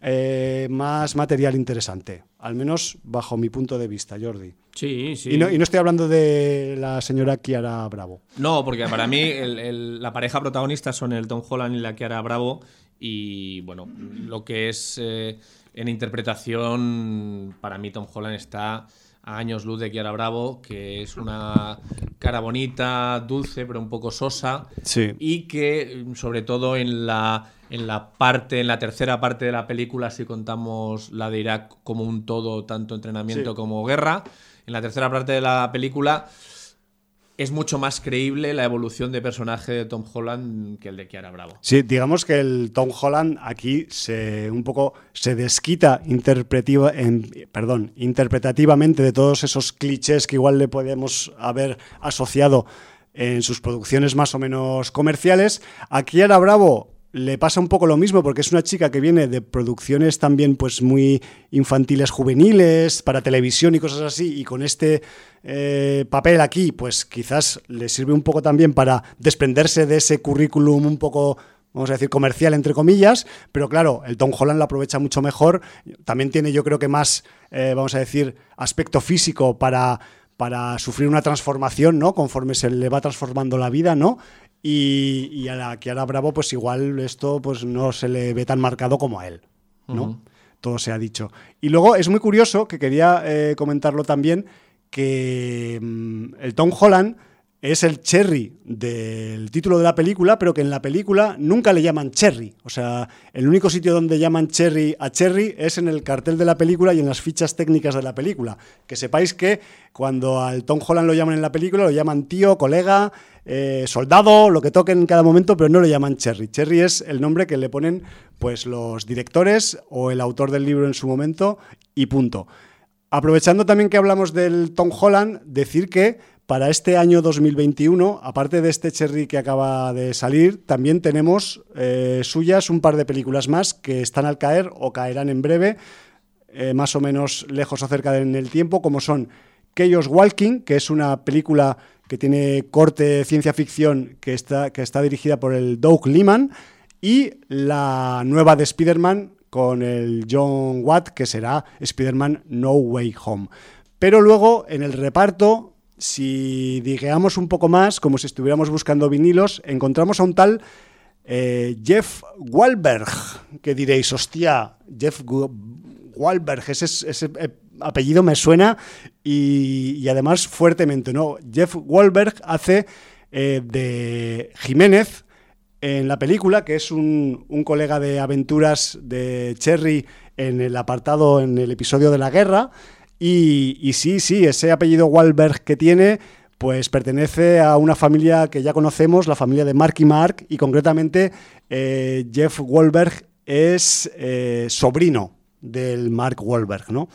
eh, más material interesante, al menos bajo mi punto de vista, Jordi. Sí, sí. Y no, estoy hablando de la señora Kiara Bravo. No, porque para mí la pareja protagonista son el Tom Holland y la Kiara Bravo. Y bueno, lo que es eh, en interpretación, para mí Tom Holland está años luz de Kiara Bravo, que es una cara bonita, dulce, pero un poco sosa. Sí. Y que, sobre todo en la, en la parte, en la tercera parte de la película, si contamos la de Irak como un todo, tanto entrenamiento Sí. como guerra, en la tercera parte de la película es mucho más creíble la evolución de personaje de Tom Holland que el de Kiara Bravo. Sí, digamos que el Tom Holland aquí se un poco se desquita interpretiva, en- perdón, interpretativamente de todos esos clichés que igual le podemos haber asociado en sus producciones más o menos comerciales. A Kiara Bravo le pasa un poco lo mismo porque es una chica que viene de producciones también pues muy infantiles juveniles para televisión y cosas así y con este eh, papel aquí pues quizás le sirve un poco también para desprenderse de ese currículum un poco vamos a decir comercial entre comillas pero claro el Tom Holland lo aprovecha mucho mejor también tiene yo creo que más eh, vamos a decir aspecto físico para para sufrir una transformación, ¿no? Conforme se le va transformando la vida, ¿no? Y, y a la Kiara Bravo, pues igual esto pues no se le ve tan marcado como a él, ¿no? Todo se ha dicho. Y luego es muy curioso, que quería eh, comentarlo también, que mm, el Tom Holland es el Cherry del título de la película, pero que en la película nunca le llaman Cherry. O sea, el único sitio donde llaman Cherry a Cherry es en el cartel de la película y en las fichas técnicas de la película. Que sepáis que cuando al Tom Holland lo llaman en la película, lo llaman tío, colega, eh, soldado, lo que toquen en cada momento, pero no le llaman Cherry. Cherry es el nombre que le ponen pues los directores o el autor del libro en su momento y punto. Aprovechando también que hablamos del Tom Holland, decir que para este año 2021, aparte de este Cherry que acaba de salir, también tenemos eh, suyas un par de películas más que están al caer o caerán en breve, eh, más o menos lejos o cerca en el tiempo, como son Chaos Walking, que es una película que tiene corte ciencia ficción que está, que está dirigida por el Doug Liman, y la nueva de Spider-Man con el John Watt, que será Spider-Man No Way Home. Pero luego en el reparto, si digueamos un poco más, como si estuviéramos buscando vinilos, encontramos a un tal eh, Jeff Wahlberg, que diréis, hostia, Jeff Wahlberg, ese, eh, apellido me suena y, y además fuertemente, ¿no? Jeff Wahlberg hace eh, de Jiménez en la película, que es un, un colega de aventuras de Cherry en el apartado, en el episodio de la guerra. Y, sí, sí, ese apellido Wahlberg que tiene, pues pertenece a una familia que ya conocemos, la familia de Mark y Mark, y concretamente eh, Jeff Wahlberg es eh, sobrino del Mark Wahlberg, ¿no?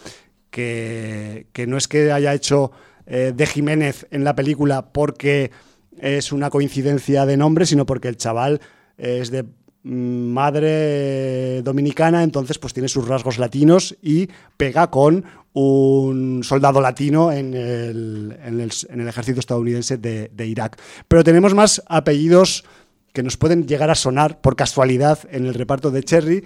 Que, no es que haya hecho eh, de Jiménez en la película porque es una coincidencia de nombre, sino porque el chaval es de madre dominicana, entonces pues tiene sus rasgos latinos y pega con un soldado latino en el, en el- ejército estadounidense de, de Irak. Pero tenemos más apellidos que nos pueden llegar a sonar por casualidad en el reparto de Cherry,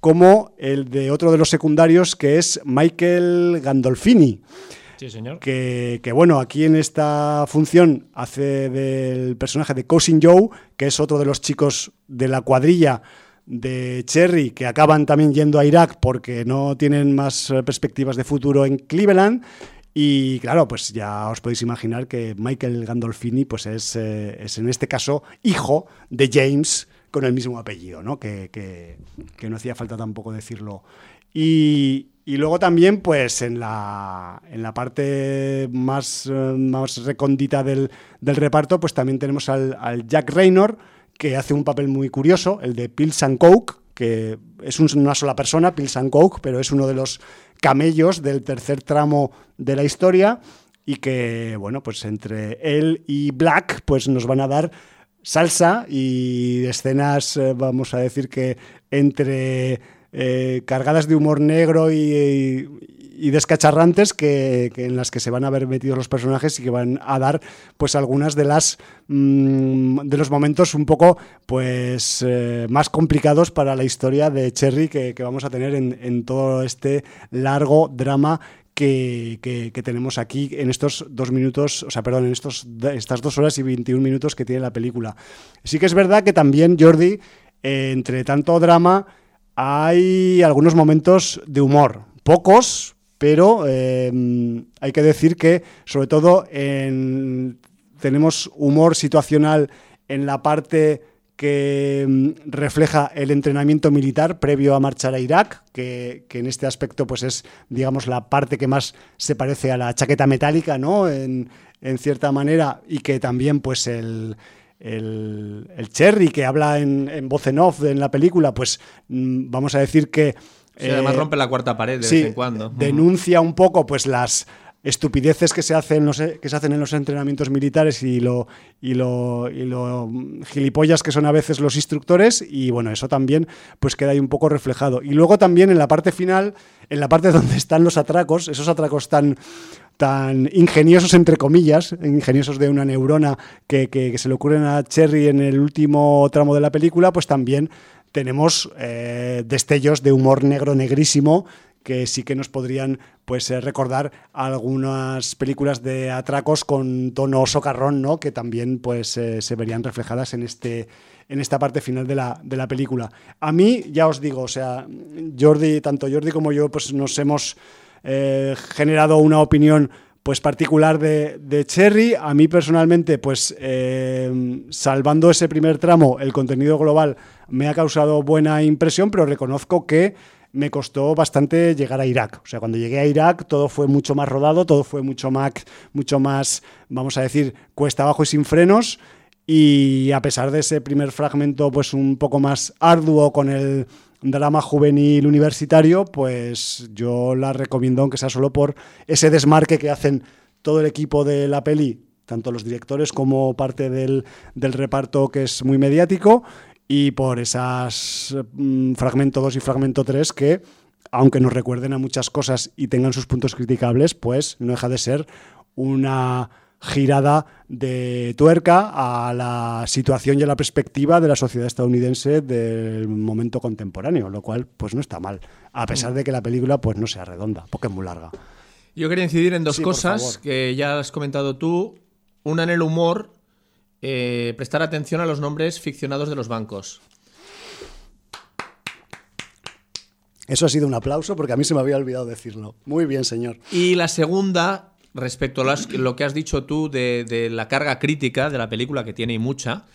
como el de otro de los secundarios que es Michael Gandolfini Sí, señor. que, bueno, aquí en esta función hace del personaje de Cousin Joe, que es otro de los chicos de la cuadrilla de Cherry, que acaban también yendo a Irak porque no tienen más eh, perspectivas de futuro en Cleveland. Y claro, pues ya os podéis imaginar que Michael Gandolfini pues es, eh, es en este caso hijo de James con el mismo apellido, ¿no? Que- que no hacía falta tampoco decirlo. Y, y luego también, pues en la, en la parte más, eh, más recóndita del, del reparto, pues también tenemos al, Jack Raynor, que hace un papel muy curioso, el de Pills and Coke, que es un- una sola persona, Pills and Coke, pero es uno de los camellos del tercer tramo de la historia y que, bueno, pues entre él y Black, pues nos van a dar salsa y escenas, eh, vamos a decir que entre eh, cargadas de humor negro y, y descacharrantes que, en las que se van a ver metidos los personajes y que van a dar pues algunas de las mm, de los momentos un poco pues eh, más complicados para la historia de Cherry que, vamos a tener en, todo este largo drama que, que- que tenemos aquí en estos dos minutos, o sea, perdón, en estos, estas dos horas y 21 minutos que tiene la película. Sí que es verdad que también, Jordi, eh, entre tanto drama, hay algunos momentos de humor. Pocos, pero eh, hay que decir que, sobre todo, tenemos humor situacional en la parte que mm, refleja el entrenamiento militar previo a marchar a Irak, que, en este aspecto pues es, digamos, la parte que más se parece a la chaqueta metálica, ¿no? En, cierta manera, y que también pues el, el, Cherry, que habla en, voz en off en la película, pues mm, vamos a decir que... además eh, rompe la cuarta pared de vez en cuando. Denuncia un poco pues las estupideces que se hacen los, que se hacen en los entrenamientos militares y lo, y lo, y lo gilipollas que son a veces los instructores y bueno, eso también pues queda ahí un poco reflejado. Y luego también en la parte final, en la parte donde están los atracos, esos atracos tan tan ingeniosos entre comillas, ingeniosos de una neurona que, que, se le ocurren a Cherry en el último tramo de la película, pues también tenemos eh, destellos de humor negro negrísimo que sí que nos podrían pues eh, recordar algunas películas de atracos con tono socarrón, ¿no? que también pues eh, se verían reflejadas en este en esta parte final de la, de la película. A mí, ya os digo, o sea, Jordi, tanto Jordi como yo, pues nos hemos eh, generado una opinión pues particular de, de, Cherry. A mí personalmente, pues salvando ese primer tramo, el contenido global me ha causado buena impresión, pero reconozco que me costó bastante llegar a Irak. O sea, cuando llegué a Irak todo fue mucho más rodado, todo fue mucho más, mucho más, vamos a decir, cuesta abajo y sin frenos. Y a pesar de ese primer fragmento, pues un poco más arduo con el drama juvenil universitario, pues yo la recomiendo, aunque sea solo por ese desmarque que hacen todo el equipo de la peli, tanto los directores como parte del, reparto que es muy mediático y por esas mm, fragmento 2 y fragmento 3 que, aunque nos recuerden a muchas cosas y tengan sus puntos criticables, pues no deja de ser una girada de tuerca a la situación y a la perspectiva de la sociedad estadounidense del momento contemporáneo, lo cual pues no está mal, a pesar de que la película pues no sea redonda, porque es muy larga. Yo quería incidir en dos cosas que ya has comentado tú, una en el humor eh, prestar atención a los nombres ficcionados de los bancos. Eso ha sido un aplauso porque a mí se me había olvidado decirlo. Muy bien, señor. Y la segunda, respecto a lo que has dicho tú de, la carga crítica de la película, que tiene y mucha,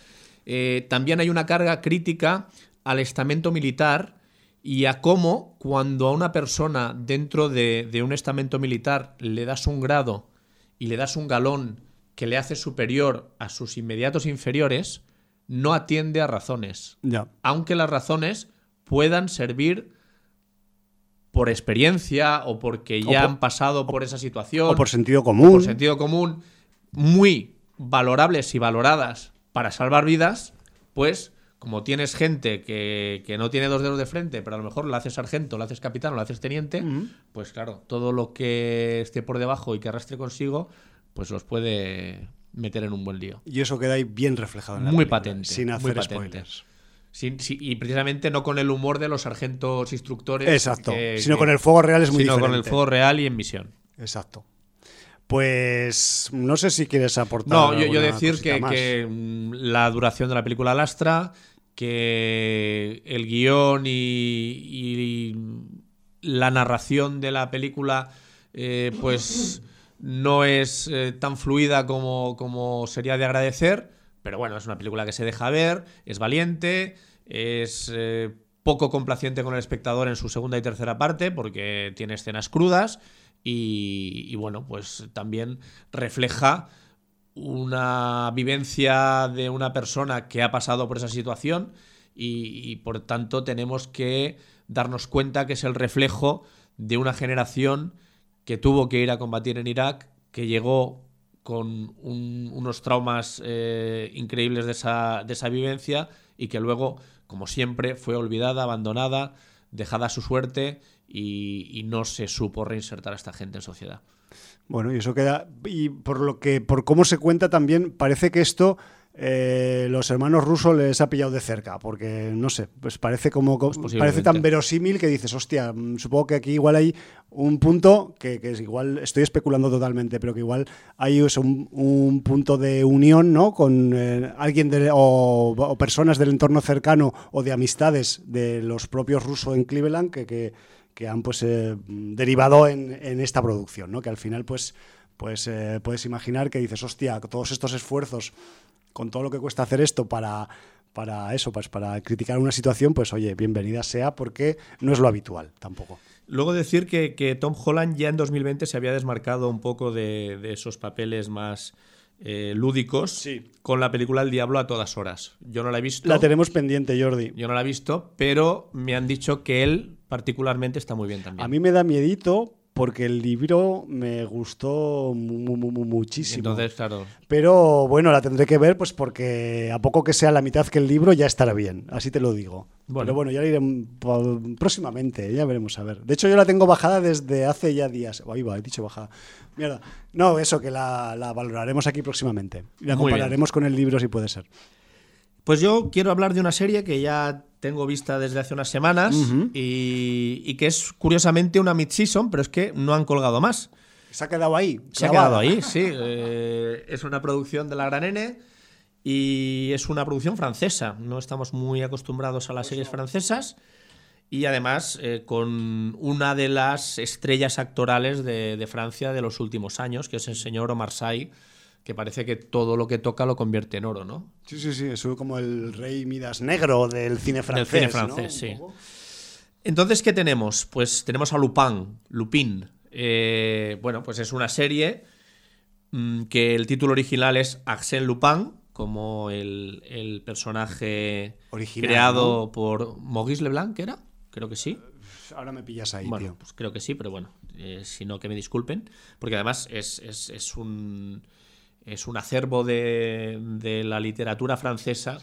eh, también hay una carga crítica al estamento militar y a cómo cuando a una persona dentro de, de un estamento militar le das un grado y le das un galón que le hace superior a sus inmediatos inferiores, no atiende a razones. Aunque las razones puedan servir por experiencia o porque ya han pasado por esa situación. O por sentido común. Por sentido común, muy valorables y valoradas para salvar vidas, pues como tienes gente que, no tiene dos dedos de frente, pero a lo mejor lo haces sargento, lo haces capitán o lo haces teniente, pues claro, todo lo que esté por debajo y que arrastre consigo, pues los puede meter en un buen lío. Y eso queda ahí bien reflejado en la Muy patente. Sin hacer spoilers. Y precisamente no con el humor de los sargentos instructores. Exacto. sino con el fuego real es muy sino con el fuego real y en misión. Exacto. Pues no sé si quieres aportar. No, yo, decir que, mm, la duración de la película lastra, que el guion y, la narración de la película, eh, pues no es eh, tan fluida como, como sería de agradecer, pero bueno, es una película que se deja ver, es valiente, es eh, poco complaciente con el espectador en su segunda y tercera parte porque tiene escenas crudas y, bueno, pues también refleja una vivencia de una persona que ha pasado por esa situación y, por tanto tenemos que darnos cuenta que es el reflejo de una generación que tuvo que ir a combatir en Irak, que llegó con unos traumas eh, increíbles de esa, de esa vivencia y que luego, como siempre, fue olvidada, abandonada, dejada a su suerte y, no se supo reinsertar a esta gente en sociedad. Bueno, y eso queda. Y por lo que, por cómo se cuenta también, parece que esto eh, los hermanos rusos les ha pillado de cerca, porque no sé, pues parece como pues parece tan verosímil que dices, hostia, mm, supongo que aquí igual hay un punto que, es igual, estoy especulando totalmente, pero que igual hay un, punto de unión, ¿no? Con eh, alguien de, o, personas del entorno cercano o de amistades de los propios rusos en Cleveland que, que que han pues eh, derivado en, en esta producción, ¿no? Que al final pues pues eh, puedes imaginar que dices, hostia, todos estos esfuerzos, con todo lo que cuesta hacer esto para, para eso, pues para criticar una situación, pues oye, bienvenida sea porque no es lo habitual tampoco. Luego decir que, que Tom Holland ya en 2020 se había desmarcado un poco de, de esos papeles más eh, lúdicos Sí. con la película El Diablo a todas horas. Yo no la he visto. La tenemos pendiente, Jordi. Yo no la he visto, pero me han dicho que él particularmente está muy bien también. A mí me da miedito porque el libro me gustó mu- mu- mu- muchísimo. Entonces, claro, Pero bueno, la tendré que ver, pues porque a poco que sea la mitad que el libro ya estará bien, así te lo digo. Bueno. Pero bueno, ya la iré próximamente, ya veremos a ver. De hecho, yo la tengo bajada desde hace ya días. Ahí va, he dicho bajada. Mierda. No, eso, que la, la valoraremos aquí próximamente. Y la compararemos con el libro si puede ser. Pues yo quiero hablar de una serie que ya tengo vista desde hace unas semanas y, y que es curiosamente una mid-season, pero es que no han colgado más. Se ha quedado ahí. Se ha quedado ahí, sí. Eh, es una producción de la Gran N y es una producción francesa. No estamos muy acostumbrados a las series francesas y además eh, con una de las estrellas actorales de, de Francia de los últimos años, que es el señor Omar Sy, que parece que todo lo que toca lo convierte en oro, ¿no? Sí, sí, sí. Es como el rey Midas negro del cine francés. cine ¿no? francés, sí. Entonces, ¿qué tenemos? Pues tenemos a Lupin, Lupin. Eh, bueno, pues es una serie mm, que el título original es Arsène Lupin, como el, el personaje Original, creado por Maurice Leblanc, ¿era? Creo que sí. Ahora me pillas ahí, bueno, tío. pues creo que sí, pero bueno, eh, si no, que me disculpen. Porque además es, es- es un. Es un acervo de, de la literatura francesa.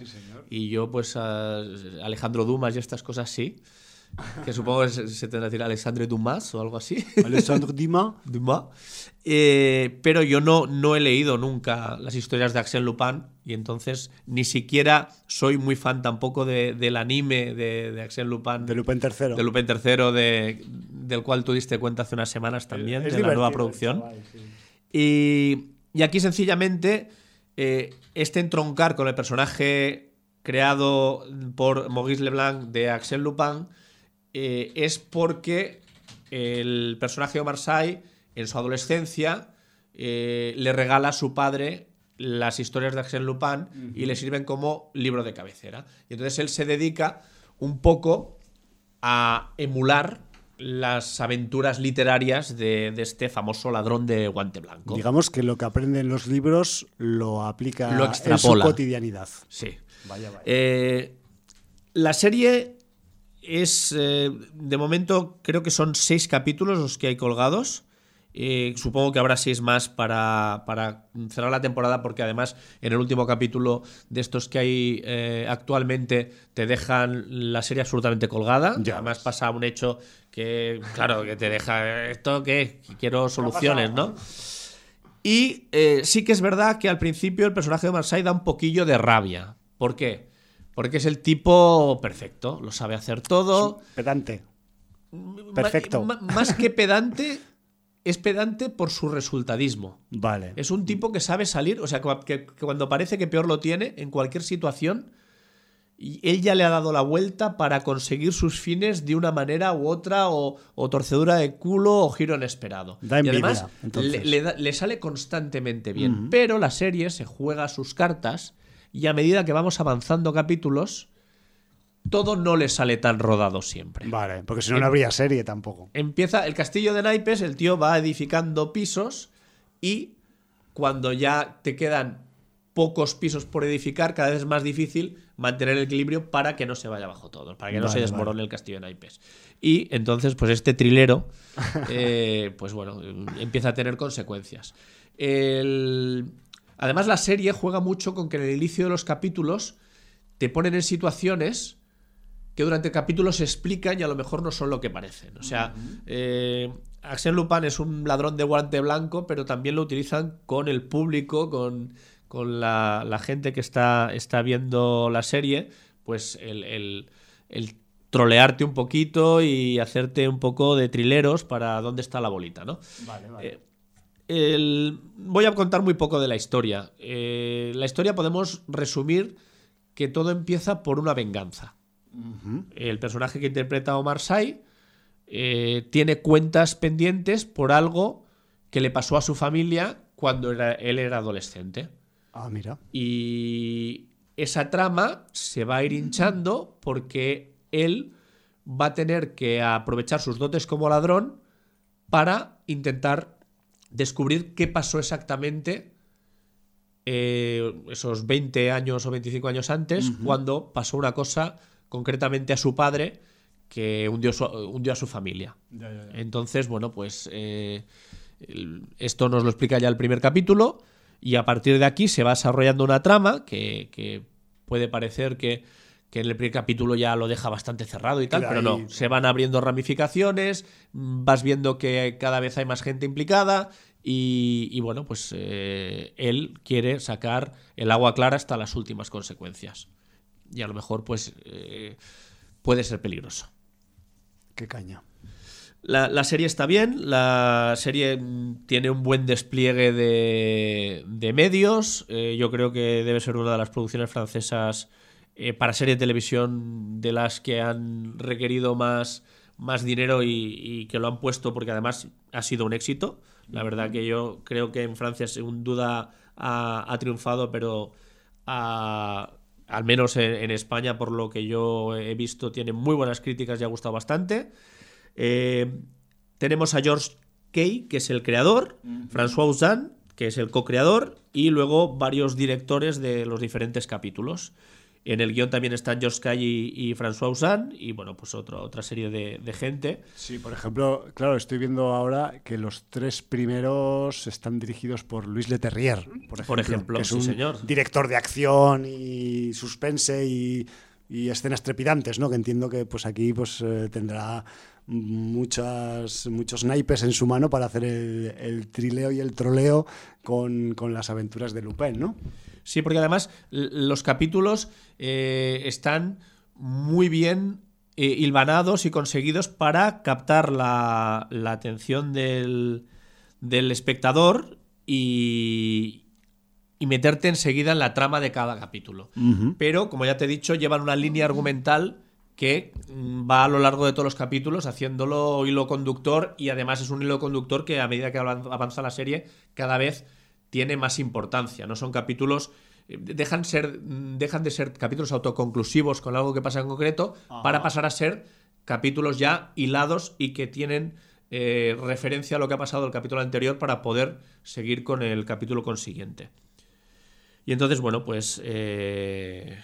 Y yo, pues, a Alejandro Dumas y estas cosas sí. Que supongo que se, tendrá que decir Alexandre Dumas o algo así. Alexandre Dumas. Dumas. Eh, pero yo no, no he leído nunca las historias de Arsène Lupin y entonces ni siquiera soy muy fan tampoco de- del anime de, de Arsène Lupin. De Lupin III. de Lupin III, de- del cual tú diste cuenta hace unas semanas también, Es de la nueva producción. chaval, sí. Y, y aquí sencillamente eh, este entroncar con el personaje creado por Maurice Leblanc de Axel Lupin eh, es porque el personaje de Omar Sy en su adolescencia eh, le regala a su padre las historias de Axel Lupin y le sirven como libro de cabecera. Y entonces él se dedica un poco a emular las aventuras literarias de, de este famoso ladrón de guante blanco. Digamos que lo que aprende en los libros lo aplica Lo en su cotidianidad. Sí. Vaya, vaya. Eh, la serie es, eh, de momento, creo que son seis capítulos los que hay colgados. Eh, supongo que habrá seis más para, para cerrar la temporada, porque además en el último capítulo de estos que hay eh, actualmente te dejan la serie absolutamente colgada. Ya además ves. pasa un hecho que, claro, que te deja esto que quiero soluciones, ¿no? Y eh, sí que es verdad que al principio el personaje de Marsai da un poquillo de rabia. ¿Por qué? Porque es el tipo perfecto, lo sabe hacer todo. Pedante. Perfecto. más que pedante, es pedante por su resultadismo. Vale. Es un tipo que sabe salir, o sea, que, que- que cuando parece que peor lo tiene, en cualquier situación, y él ya le ha dado la vuelta para conseguir sus fines de una manera u otra, o, o torcedura de culo o giro inesperado. Da y envidia, además le, le da- le sale constantemente bien. Pero la serie se juega sus cartas y a medida que vamos avanzando capítulos, todo no le sale tan rodado siempre. Vale, porque si no, no habría serie tampoco. Empieza el castillo de naipes, el tío va edificando pisos y cuando ya te quedan pocos pisos por edificar, cada vez es más difícil mantener el equilibrio para que no se vaya abajo todo, para que no se Vale, desmorone el castillo de naipes. Y entonces, pues este trilero, eh, pues bueno, empieza a tener consecuencias. El- Además, la serie juega mucho con que en el inicio de los capítulos te ponen en situaciones que durante el capítulo se explican y a lo mejor no son lo que parecen. O sea, eh, Arsène Lupin es un ladrón de guante blanco, pero también lo utilizan con el público, con, con la, la gente que está, está viendo la serie, pues el, el- el trolearte un poquito y hacerte un poco de trileros para dónde está la bolita, ¿no? Vale, Eh, el- voy a contar muy poco de la historia. Eh, la historia podemos resumir que todo empieza por una venganza. El personaje que interpreta Omar Sy eh, tiene cuentas pendientes por algo que le pasó a su familia cuando era- él era adolescente. Ah, mira. Y esa trama se va a ir hinchando porque él va a tener que aprovechar sus dotes como ladrón para intentar descubrir qué pasó exactamente eh, esos 20 años o 25 años antes, cuando pasó una cosa concretamente a su padre que hundió, su- hundió a su familia. Entonces, bueno, pues eh, esto nos lo explica ya el primer capítulo y a partir de aquí se va desarrollando una trama que, que puede parecer que, que en el primer capítulo ya lo deja bastante cerrado y tal, pero no, ahí. se van abriendo ramificaciones, vas viendo que cada vez hay más gente implicada y, y bueno, pues eh, él quiere sacar el agua clara hasta las últimas consecuencias. Y a lo mejor pues eh, puede ser peligroso. Qué caña. La, la serie está bien, la serie tiene un buen despliegue de, de medios. eh, yo creo que debe ser una de las producciones francesas eh, para serie de televisión de las que han requerido más, más dinero y, y que lo han puesto porque además ha sido un éxito. La verdad que yo creo que en Francia sin duda ha, ha triunfado, pero ha- al menos en, en España, por lo que yo he visto, tiene muy buenas críticas y ha gustado bastante. Eh, tenemos a George Kay, que es el creador, François Ozan, que es el co-creador, y luego varios directores de los diferentes capítulos. En el guion también están George Kay y, y François Ozan, y bueno, pues otro- otra serie de, de gente. Sí, por ejemplo, claro, estoy viendo ahora que los tres primeros están dirigidos por Luis Leterrier, por ejemplo, Por ejemplo, que es sí, un señor. director de acción y suspense y, y escenas trepidantes, ¿no? Que entiendo que pues aquí pues eh, tendrá muchas muchos naipes en su mano para hacer el, el trileo y el troleo con, con las aventuras de Lupin, ¿no? Sí, porque además los capítulos eh, están muy bien eh, hilvanados y conseguidos para captar la, la atención del, del espectador y, y meterte enseguida en la trama de cada capítulo. Pero, como ya te he dicho, llevan una línea argumental que mm, va a lo largo de todos los capítulos haciéndolo hilo conductor y además es un hilo conductor que a medida que avan- avanza la serie cada vez tiene más importancia. No son capítulos eh, dejan ser dejan de ser capítulos autoconclusivos con algo que pasa en concreto para pasar a ser capítulos ya hilados y que tienen eh, referencia a lo que ha pasado el capítulo anterior para poder seguir con el capítulo consiguiente. Y entonces, bueno, pues eh,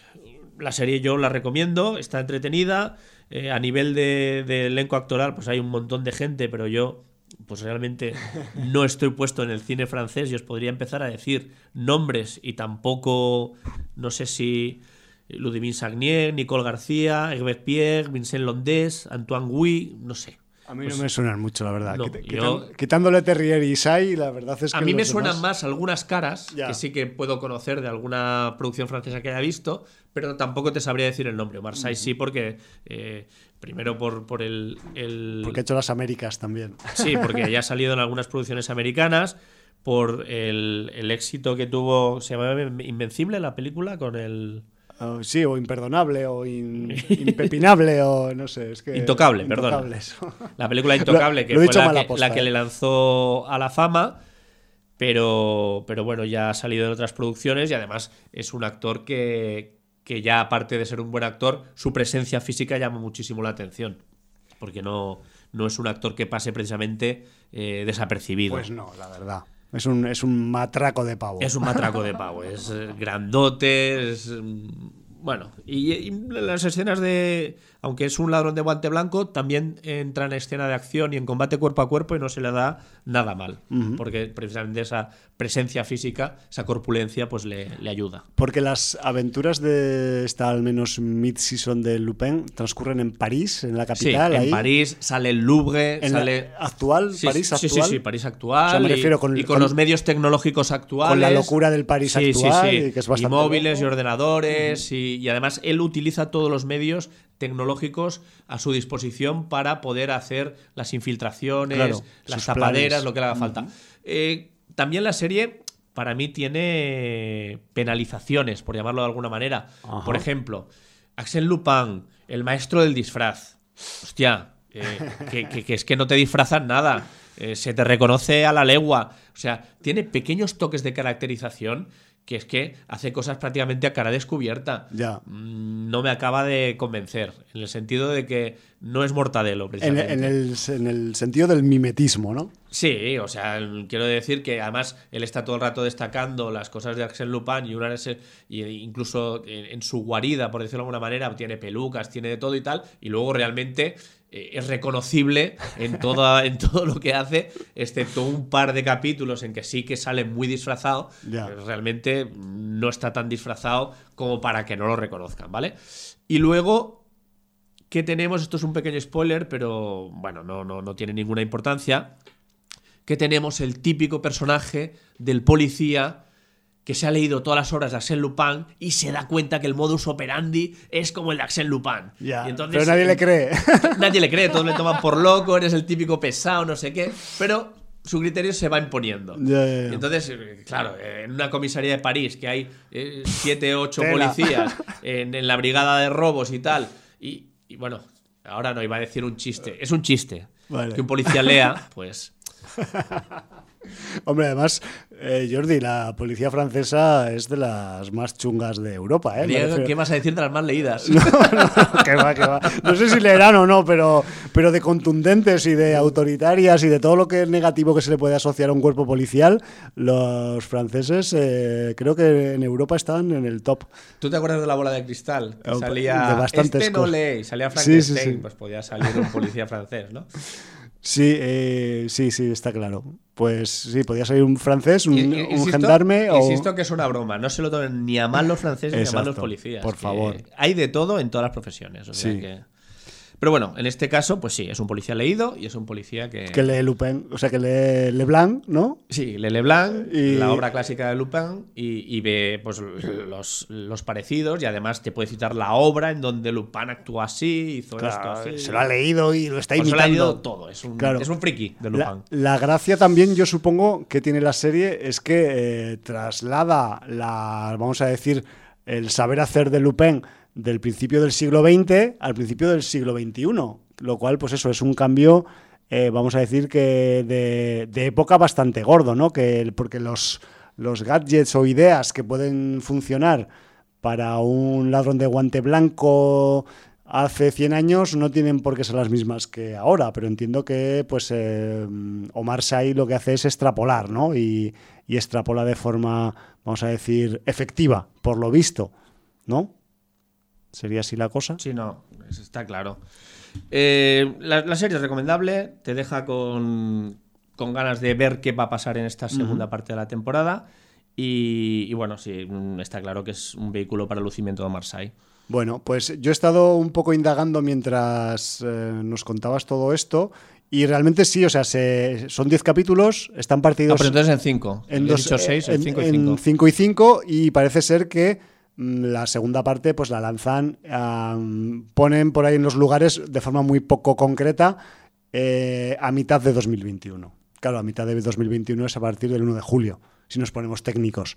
la serie yo la recomiendo, está entretenida. eh, a nivel de, de elenco actoral, pues hay un montón de gente, pero yo, pues realmente no estoy puesto en el cine francés y os podría empezar a decir nombres y tampoco, no sé si Ludivine Sagnier, Nicole García, Herbert Pierre, Vincent Londés, Antoine Gouy, no sé. A mí Pues- no me suenan mucho, la verdad. No, yo- Quitándole Terrier y Sai, la verdad es que A mí me suenan demás- más algunas caras Ya. que sí que puedo conocer de alguna producción francesa que haya visto, pero tampoco te sabría decir el nombre. Marseille sí, porque eh, primero por, por el, el- Porque he hecho las Américas también. Sí, porque ya ha salido en algunas producciones americanas, por el, el éxito que tuvo, se llamaba Invencible la película, con el... Oh, sí, o imperdonable, o in- impepinable, o no sé. Es que, Intocable, eso. La película Intocable, que lo fue que, la que eh. le lanzó a la fama, pero, pero bueno, ya ha salido en otras producciones y además es un actor que, que ya aparte de ser un buen actor, su presencia física llama muchísimo la atención, porque no, no es un actor que pase precisamente eh, desapercibido. Pues no, la verdad. Es un, es un matraco de pavo. Es un matraco de pavo, es eh, grandote, es... Bueno, y, y las escenas de... Aunque es un ladrón de guante blanco, también entra en escena de acción y en combate cuerpo a cuerpo y no se le da nada mal. Porque precisamente esa presencia física, esa corpulencia, pues le, le ayuda. Porque las aventuras de esta, al menos mid-season de Lupin, transcurren en París, en la Sí, capital. en ahí. París sale el Louvre, En sale... actual, Sí, París sí, actual. Sí, sí, París actual. O sea, me y- refiero con- y, con, con- los medios tecnológicos actuales. con la locura del París Sí, sí, actual, sí. y que es bastante Y móviles loco. y ordenadores. y, y además él utiliza todos los medios tecnológicos a su disposición para poder hacer las infiltraciones, Claro, las tapaderas, planes. lo que le haga falta. Eh, también la serie, para mí, tiene penalizaciones, por llamarlo de alguna manera. Por ejemplo, Axel Lupin, el maestro del disfraz. Hostia, eh, que, que- que es que no te disfrazan nada. Eh, se te reconoce a la legua. O sea, tiene pequeños toques de caracterización que es que hace cosas prácticamente a cara descubierta. Ya. Mm, No me acaba de convencer, en el sentido de que no es mortadelo, En, precisamente. en el, en el sentido del mimetismo, ¿no? Sí, o sea, quiero decir que además él está todo el rato destacando las cosas de Arsène Lupin y una y incluso en, en su guarida, por decirlo de alguna manera, tiene pelucas, tiene de todo y tal, y luego realmente es reconocible en, toda, en todo lo que hace, excepto un par de capítulos en que sí que sale muy disfrazado, pero realmente no está tan disfrazado como para que no lo reconozcan, ¿vale? Y luego ¿Qué tenemos? Esto es un pequeño spoiler, pero bueno, no, no, no tiene ninguna importancia. Que tenemos el típico personaje del policía que se ha leído todas las obras de Arsène Lupin y se da cuenta que el modus operandi es como el de Arsène Lupin. Ya. Y entonces, Pero nadie le cree. Nadie le cree, todos le toman por loco, eres el típico pesado, no sé qué. Pero su criterio se va imponiendo. Ya, ya. Y entonces, claro, en una comisaría de París que hay eh, siete, ocho Tela. policías en, en la brigada de robos y tal. Y, y bueno, ahora no iba a decir un chiste. Es un chiste. Vale. Que un policía lea, pues. Hombre, además, eh, Jordi, la policía francesa es de las más chungas de Europa, ¿eh? Diego, ¿Qué vas a decir de las más leídas? No, no, que va, que va. No sé si leerán o no, pero, pero de contundentes y de autoritarias y de todo lo que es negativo que se le puede asociar a un cuerpo policial, los franceses eh, creo que en Europa están en el top. ¿Tú te acuerdas de la bola de cristal? Que salía. de bastantes este no lee. Salía Sí, sí, Frankenstein. sí. Pues podía salir un policía francés, ¿no? Sí, eh, sí, sí, está claro. Pues sí, podía salir un francés, un, insisto- gendarme o... Insisto que es una broma. No se lo tomen ni a mal los franceses ni a mal los policías. por favor. Hay de todo en todas las profesiones. o sea Sí. que- Pero bueno, en este caso, pues sí, es un policía leído y es un policía que. Que lee Lupin, o sea, que lee Leblanc, ¿no? Sí, lee Leblanc, Y- la obra clásica de Lupin, y, y ve pues, los, los parecidos, y además te puede citar la obra en donde Lupin actúa así, hizo esto Claro, así. se lo ha leído y lo está Pues se lo ha imitando. leído todo, es un, Claro. es un friki de La, Lupin. la gracia también, yo supongo, que tiene la serie es que eh, traslada la, vamos a decir, el saber hacer de Lupin del principio del siglo XX al principio del siglo XXI, lo cual, pues eso, es un cambio, eh, vamos a decir que de, de época bastante gordo, ¿no? Que, porque los, los gadgets o ideas que pueden funcionar para un ladrón de guante blanco hace 100 años no tienen por qué ser las mismas que ahora, pero entiendo que pues eh, Omar Sy lo que hace es extrapolar, ¿no? Y, y extrapola de forma, vamos a decir, efectiva, por lo visto, ¿no? ¿Sería así la cosa? Sí, no, está claro. Eh, la, la serie es recomendable, te deja con, con ganas de ver qué va a pasar en esta segunda parte de la temporada. Y, y bueno, sí, mm, está claro que es un vehículo para el lucimiento de Marseille. Bueno, pues yo he estado un poco indagando mientras eh, nos contabas todo esto y realmente sí, o sea, se- son 10 capítulos, están No, partidos pero entonces en 5. en He dos- dicho 6, en en- 5 y en 5. cinco y cinco, y parece ser que la segunda parte pues la lanzan, ponen por ahí en los lugares de forma muy poco concreta eh, a mitad de 2021. Claro, a mitad de 2021 es a partir del 1 de julio, si nos ponemos técnicos.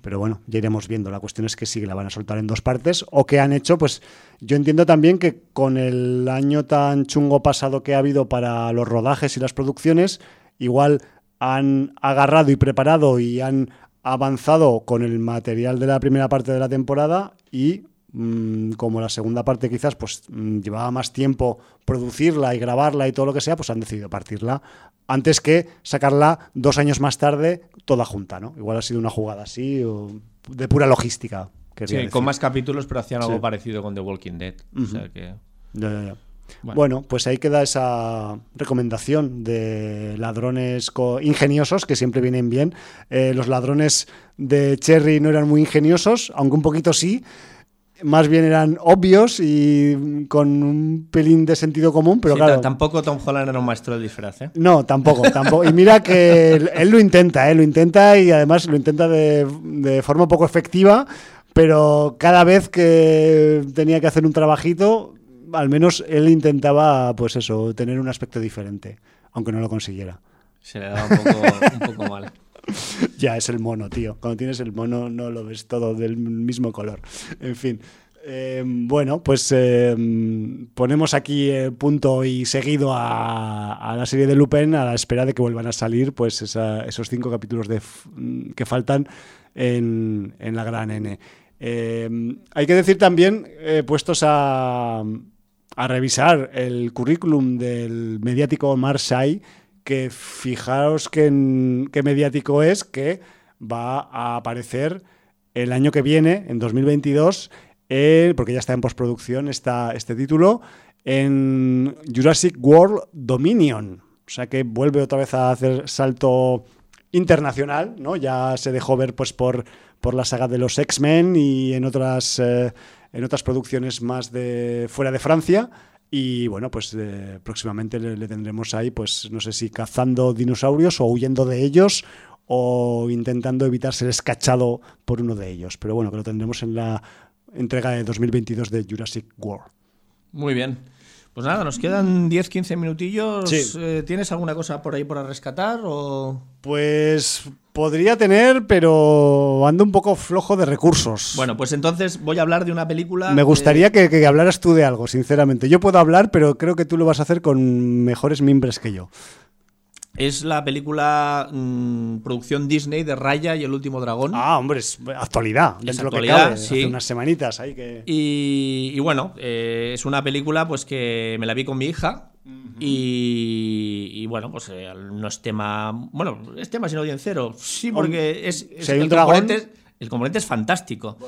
Pero bueno, ya iremos viendo. La cuestión es que sí, la van a soltar en dos partes. O que han hecho, pues yo entiendo también que con el año tan chungo pasado que ha habido para los rodajes y las producciones, igual han agarrado y preparado y han avanzado con el material de la primera parte de la temporada y mm, como la segunda parte quizás pues mm, llevaba más tiempo producirla y grabarla y todo lo que sea, pues han decidido partirla antes que sacarla dos años más tarde toda junta, ¿no? Igual ha sido una jugada así o de pura logística. Sí, decir. con más capítulos, pero hacían algo parecido con The Walking Dead. O sea que. Ya, ya, ya. Bueno. Bueno. pues ahí queda esa recomendación de ladrones ingeniosos que siempre vienen bien. Eh, los ladrones de Cherry no eran muy ingeniosos, aunque un poquito sí. Más bien eran obvios y con un pelín de sentido común, pero Sí, claro. ta- Tampoco Tom Holland era un maestro del disfraz, ¿eh? No, tampoco, tampoco. Y mira que él, él lo intenta, ¿eh? lo intenta y además lo intenta de, de forma poco efectiva, pero cada vez que tenía que hacer un trabajito, al menos él intentaba, pues eso, tener un aspecto diferente, aunque no lo consiguiera. Se le daba un poco, un poco mal. Ya es el mono, tío. Cuando tienes el mono no lo ves todo del mismo color. En fin. Eh, bueno, pues eh, ponemos aquí eh, punto y seguido a, a la serie de Lupin a la espera de que vuelvan a salir pues esa- esos cinco capítulos de, mm, que faltan en, en la gran N. Eh, hay que decir también, puestos a, a revisar el currículum del mediático que fijaos que, en- qué mediático es, que va a aparecer el año que viene, en 2022, eh, porque ya está en postproducción este título, en Jurassic World Dominion. O sea que vuelve otra vez a hacer salto internacional, ¿no? Ya se dejó ver pues por, por la saga de los X-Men y en otras, eh, en otras producciones más de fuera de Francia. Y bueno, pues eh, próximamente le, le tendremos ahí, pues no sé si cazando dinosaurios o huyendo de ellos o intentando evitar ser escachado por uno de ellos. Pero bueno, que lo tendremos en la entrega de 2022 de Jurassic World. Muy bien. Pues nada, nos quedan 10-15 minutillos. Sí. Eh, ¿Tienes alguna cosa por ahí para rescatar? O... Pues podría tener, pero ando un poco flojo de recursos. Bueno, pues entonces voy a hablar de una película. Me gustaría que, que hablaras tú de algo, sinceramente. Yo puedo hablar, pero creo que tú lo vas a hacer con mejores mimbres que yo. Es la película mm, producción Disney de Raya y el último dragón. Ah, hombre, es actualidad. Dentro de lo que cabe. sí. Hace unas semanitas ahí que... Y, y bueno, eh, es una película pues que me la vi con mi hija. y, y bueno, pues eh, no es tema. Bueno, es tema sin audiencero. Sí, porque es. es- Si hay un el, dragón- componente, es- el componente es fantástico.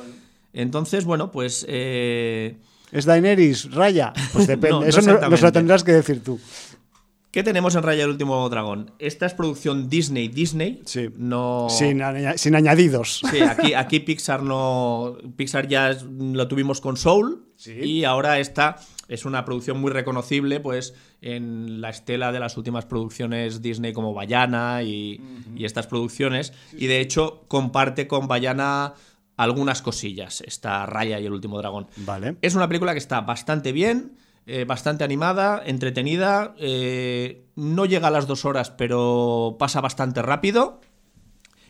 Entonces, bueno, pues. eh, ¿Es Daenerys, Raya? Pues depende. No, no Eso no- nos lo tendrás que decir tú. ¿Qué tenemos en Raya el último dragón? Esta es producción Disney Disney. Sí. No. Sin, aña- sin añadidos. Sí, aquí, aquí Pixar no. Pixar ya es- lo tuvimos con Soul. Sí. Y ahora esta es una producción muy reconocible, pues, en la estela de las últimas producciones Disney como Bayana y, y estas producciones. y de hecho, comparte con Bayana algunas cosillas, esta Raya y el último dragón. Vale. Es una película que está bastante bien, eh, bastante animada, entretenida. eh, no llega a las dos horas, pero pasa bastante rápido.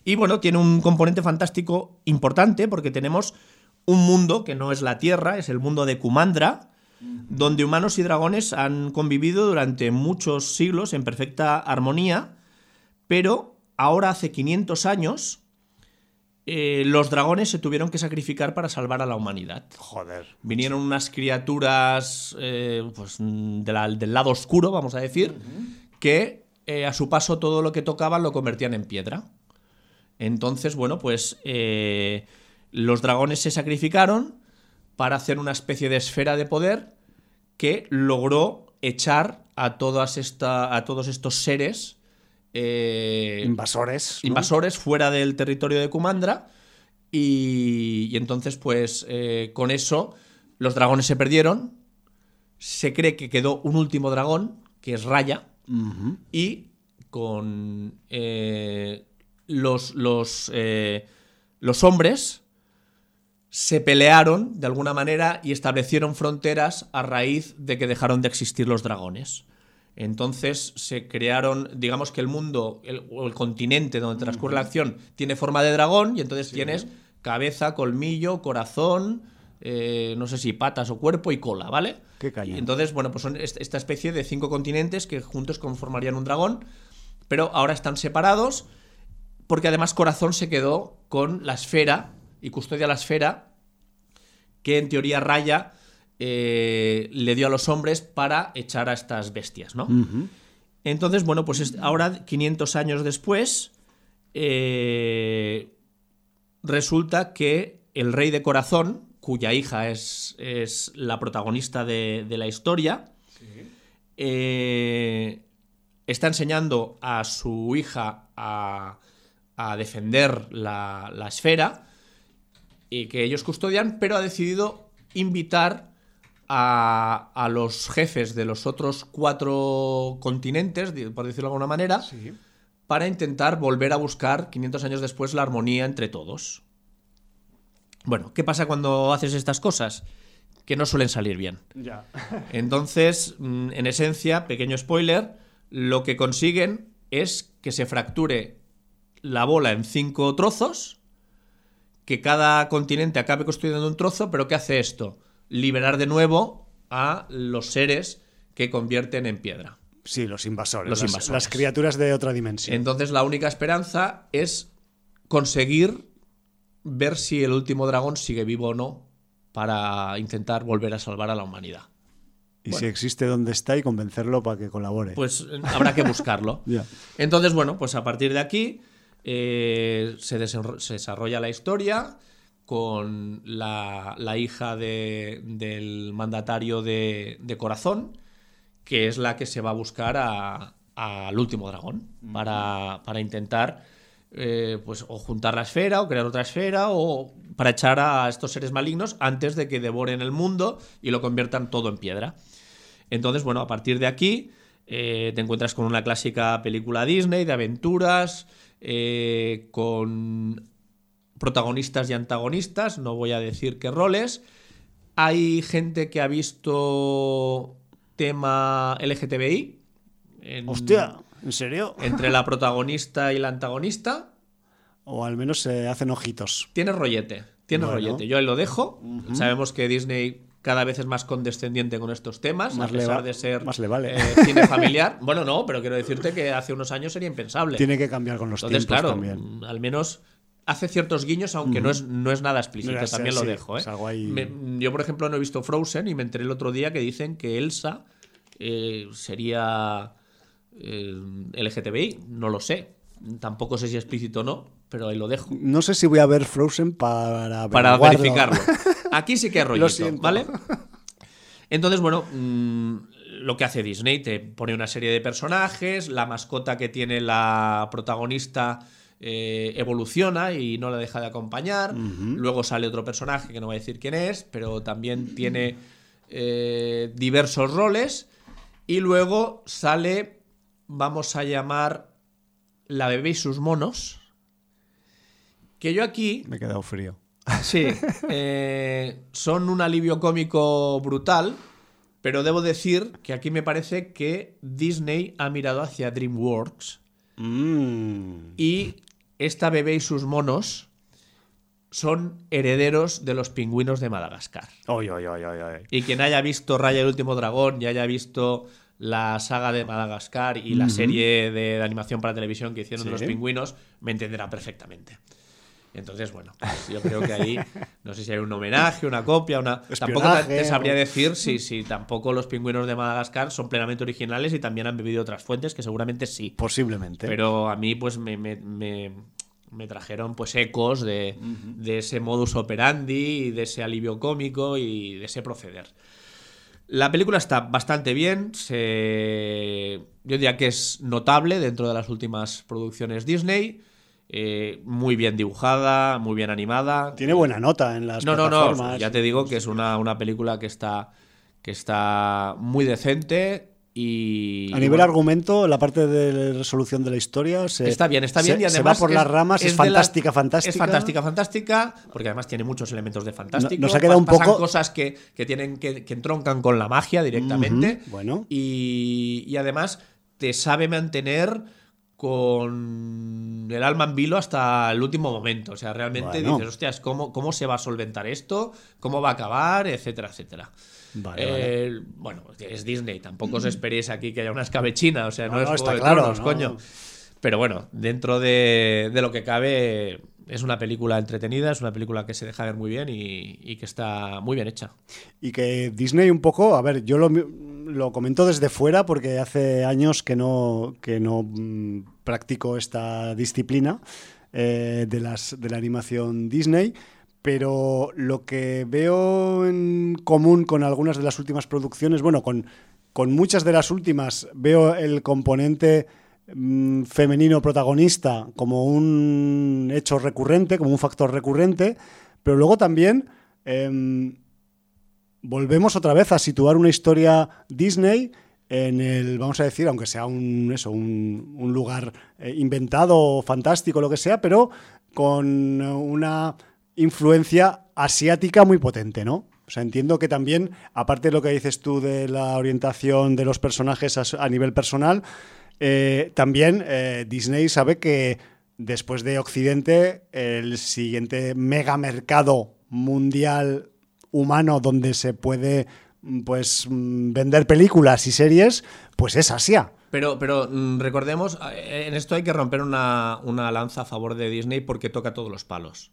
Y bueno, tiene un componente fantástico importante porque tenemos un mundo que no es la Tierra, es el mundo de Kumandra, donde humanos y dragones han convivido durante muchos siglos en perfecta armonía, pero ahora hace 500 años eh, los dragones se tuvieron que sacrificar para salvar a la humanidad. Joder. Vinieron unas criaturas eh, pues, mm, de la- del lado oscuro, vamos a decir, que eh, a su paso todo lo que tocaban lo convertían en piedra. Entonces, bueno, pues eh, los dragones se sacrificaron para hacer una especie de esfera de poder que logró echar a, todas esta, a todos estos seres eh, Invasores. ¿no? invasores fuera del territorio de Kumandra. Y, y entonces, pues, eh, con eso, los dragones se perdieron. Se cree que quedó un último dragón, que es Raya. Y con eh, los, los, los hombres se pelearon de alguna manera y establecieron fronteras a raíz de que dejaron de existir los dragones. Entonces se crearon, digamos que el mundo el- o el continente donde transcurre la acción tiene forma de dragón y entonces tienes cabeza, colmillo, corazón, eh, no sé si patas o cuerpo y cola, ¿vale? Qué cañón. Y entonces, bueno, pues son est- esta especie de cinco continentes que juntos conformarían un dragón, pero ahora están separados porque además Corazón se quedó con la esfera y custodia la esfera que en teoría Raya eh, le dio a los hombres para echar a estas bestias, ¿no? Entonces, bueno, pues es- ahora, 500 años después, eh, resulta que el rey de corazón, cuya hija es, es la protagonista de, de la historia, eh, está enseñando a su hija a, a defender la, la esfera y que ellos custodian, pero ha decidido invitar a, a los jefes de los otros cuatro continentes, por decirlo de alguna manera, Sí. para intentar volver a buscar 500 años después la armonía entre todos. Bueno, ¿qué pasa cuando haces estas cosas? Que no suelen salir bien. Ya. Entonces, mm, en esencia, pequeño spoiler, lo que consiguen es que se fracture la bola en cinco trozos, que cada continente acabe construyendo un trozo, pero ¿qué hace esto? Liberar de nuevo a los seres que convierten en piedra. Sí, los invasores. Los las, invasores. las criaturas de otra dimensión. Entonces la única esperanza es conseguir ver si el último dragón sigue vivo o no para intentar volver a salvar a la humanidad. y bueno. si existe dónde está y convencerlo para que colabore. Pues eh, habrá que buscarlo. Entonces, bueno, pues a partir de aquí eh, se desarrolla la historia con la, la hija de- del mandatario de, de Corazón, que es la que se va a buscar a- al último dragón para, para intentar eh, pues, o juntar la esfera o crear otra esfera o para echar a estos seres malignos antes de que devoren el mundo y lo conviertan todo en piedra. Entonces, bueno, a partir de aquí eh, te encuentras con una clásica película Disney de aventuras, eh, con protagonistas y antagonistas, no voy a decir qué roles. Hay gente que ha visto tema LGTBI. en- Hostia, ¿en serio? Entre la protagonista y la antagonista. O al menos se hacen ojitos. Tiene rollete, tiene Bueno. rollete. Yo ahí lo dejo. Sabemos que Disney cada vez es más condescendiente con estos temas, Más a pesar va- de ser más le vale. eh, cine familiar. bueno, no, pero quiero decirte que hace unos años sería impensable. Tiene que cambiar con los Entonces, tiempos claro, también. al menos hace ciertos guiños, aunque no, es, no es nada explícito, también lo sí, dejo. ¿eh? ahí- Me- yo, por ejemplo, no he visto Frozen y me enteré el otro día que dicen que Elsa eh, sería eh, LGTBI. No lo sé. Tampoco sé si es explícito o no, pero ahí lo dejo. No sé si voy a ver Frozen para, Para verificarlo. Aquí sí que hay rollito. ¿vale? Entonces, bueno, mm, lo que hace Disney, te pone una serie de personajes, la mascota que tiene la protagonista eh, evoluciona y no la deja de acompañar. Luego sale otro personaje que no voy a decir quién es, pero también tiene eh, diversos roles. Y luego sale, vamos a llamar, la bebé y sus monos. Que yo aquí Me he quedado frío. Sí, eh, son un alivio cómico brutal, pero debo decir que aquí me parece que Disney ha mirado hacia DreamWorks Mm. y esta bebé y sus monos son herederos de los pingüinos de Madagascar. Oy, oy, oy, oy, oy. Y quien haya visto Raya el último dragón y haya visto la saga de Madagascar y la serie de, de animación para televisión que hicieron de los pingüinos, me entenderá perfectamente. Entonces, bueno, pues yo creo que ahí, no sé si hay un homenaje, una copia, una... Tampoco te, Espionaje, sabría decir si, si tampoco los pingüinos de Madagascar son plenamente originales y también han bebido otras fuentes, que seguramente sí. Posiblemente. Pero a mí, pues, me, me- me- me trajeron pues ecos de, de ese modus operandi, y de ese alivio cómico y de ese proceder. La película está bastante bien. se- Yo diría que es notable dentro de las últimas producciones Disney. Eh, muy bien dibujada, muy bien animada. Tiene buena nota en las No, no, no. Ya te digo que es una, una película que está, que está muy decente y. A nivel bueno, argumento, la parte de resolución de la historia se, Está bien, está bien se- y se además va por las ramas, es, fantástica, fantástica. Es fantástica, fantástica, porque además tiene muchos elementos de fantástico. No- nos ha quedado un Pasan poco- cosas que, que tienen que, que entroncan con la magia directamente. Bueno. Y, y además te sabe mantener con el alma en vilo hasta el último momento. O sea, realmente Bueno. dices, hostias, ¿cómo, ¿cómo se va a solventar esto? ¿Cómo va a acabar? Etcétera, etcétera. Vale, Eh, vale. Bueno, es Disney, tampoco os esperéis aquí que haya una escabechina, o sea, no, No, es no, está claro, Tronos, no. coño. Pero bueno, dentro de, de lo que cabe, es una película entretenida, es una película que se deja ver muy bien y, que está muy bien hecha. Y que Disney un poco, a ver, yo lo, lo comento desde fuera porque hace años que no, que no mm, practico esta disciplina eh, de, las, de la animación Disney, pero lo que veo en común con algunas de las últimas producciones, bueno, con, con muchas de las últimas veo el componente femenino protagonista como un hecho recurrente, como un factor recurrente, pero luego también... em, volvemos otra vez a situar una historia Disney en el, vamos a decir, aunque sea un, eso, un, un lugar eh, inventado, fantástico, lo que sea, pero con una influencia asiática muy potente, ¿no? O sea, entiendo que también, aparte de lo que dices tú de la orientación de los personajes a nivel personal, eh, también eh, Disney sabe que después de Occidente, el siguiente megamercado mundial humano donde se puede pues vender películas y series, pues es Asia. Pero, pero mm, recordemos, eh, en esto hay que romper una, una, lanza a favor de Disney porque toca todos los palos.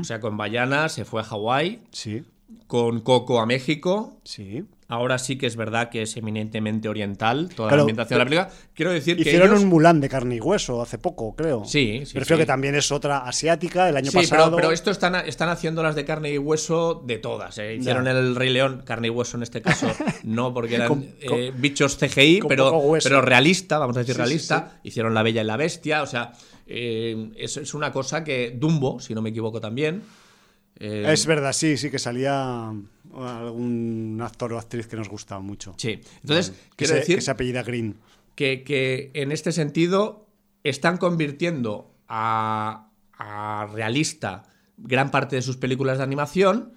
O sea, con Bayana se fue a Hawái. Sí. Con Coco a México. Sí. Ahora sí que es verdad que es eminentemente oriental toda la ambientación de la película. Quiero decir hicieron que un Mulan de carne y hueso hace poco, creo. Sí, sí. Prefiero que también es otra asiática del año sí, pasado. Pero, pero esto están, están haciendo las de carne y hueso de todas. ¿eh? Hicieron el Rey León, carne y hueso en este caso, no porque eran con, eh, bichos CGI, pero, pero realista, vamos a decir sí, realista. Hicieron La Bella y la Bestia, o sea, eh, es, es una cosa que Dumbo, si no me equivoco también. Eh, es verdad, sí, sí que salía algún actor o actriz que nos gustaba mucho. Sí, entonces, quiero se, decir que se apellida Green. Que, que, en este sentido están convirtiendo a, a, realista gran parte de sus películas de animación,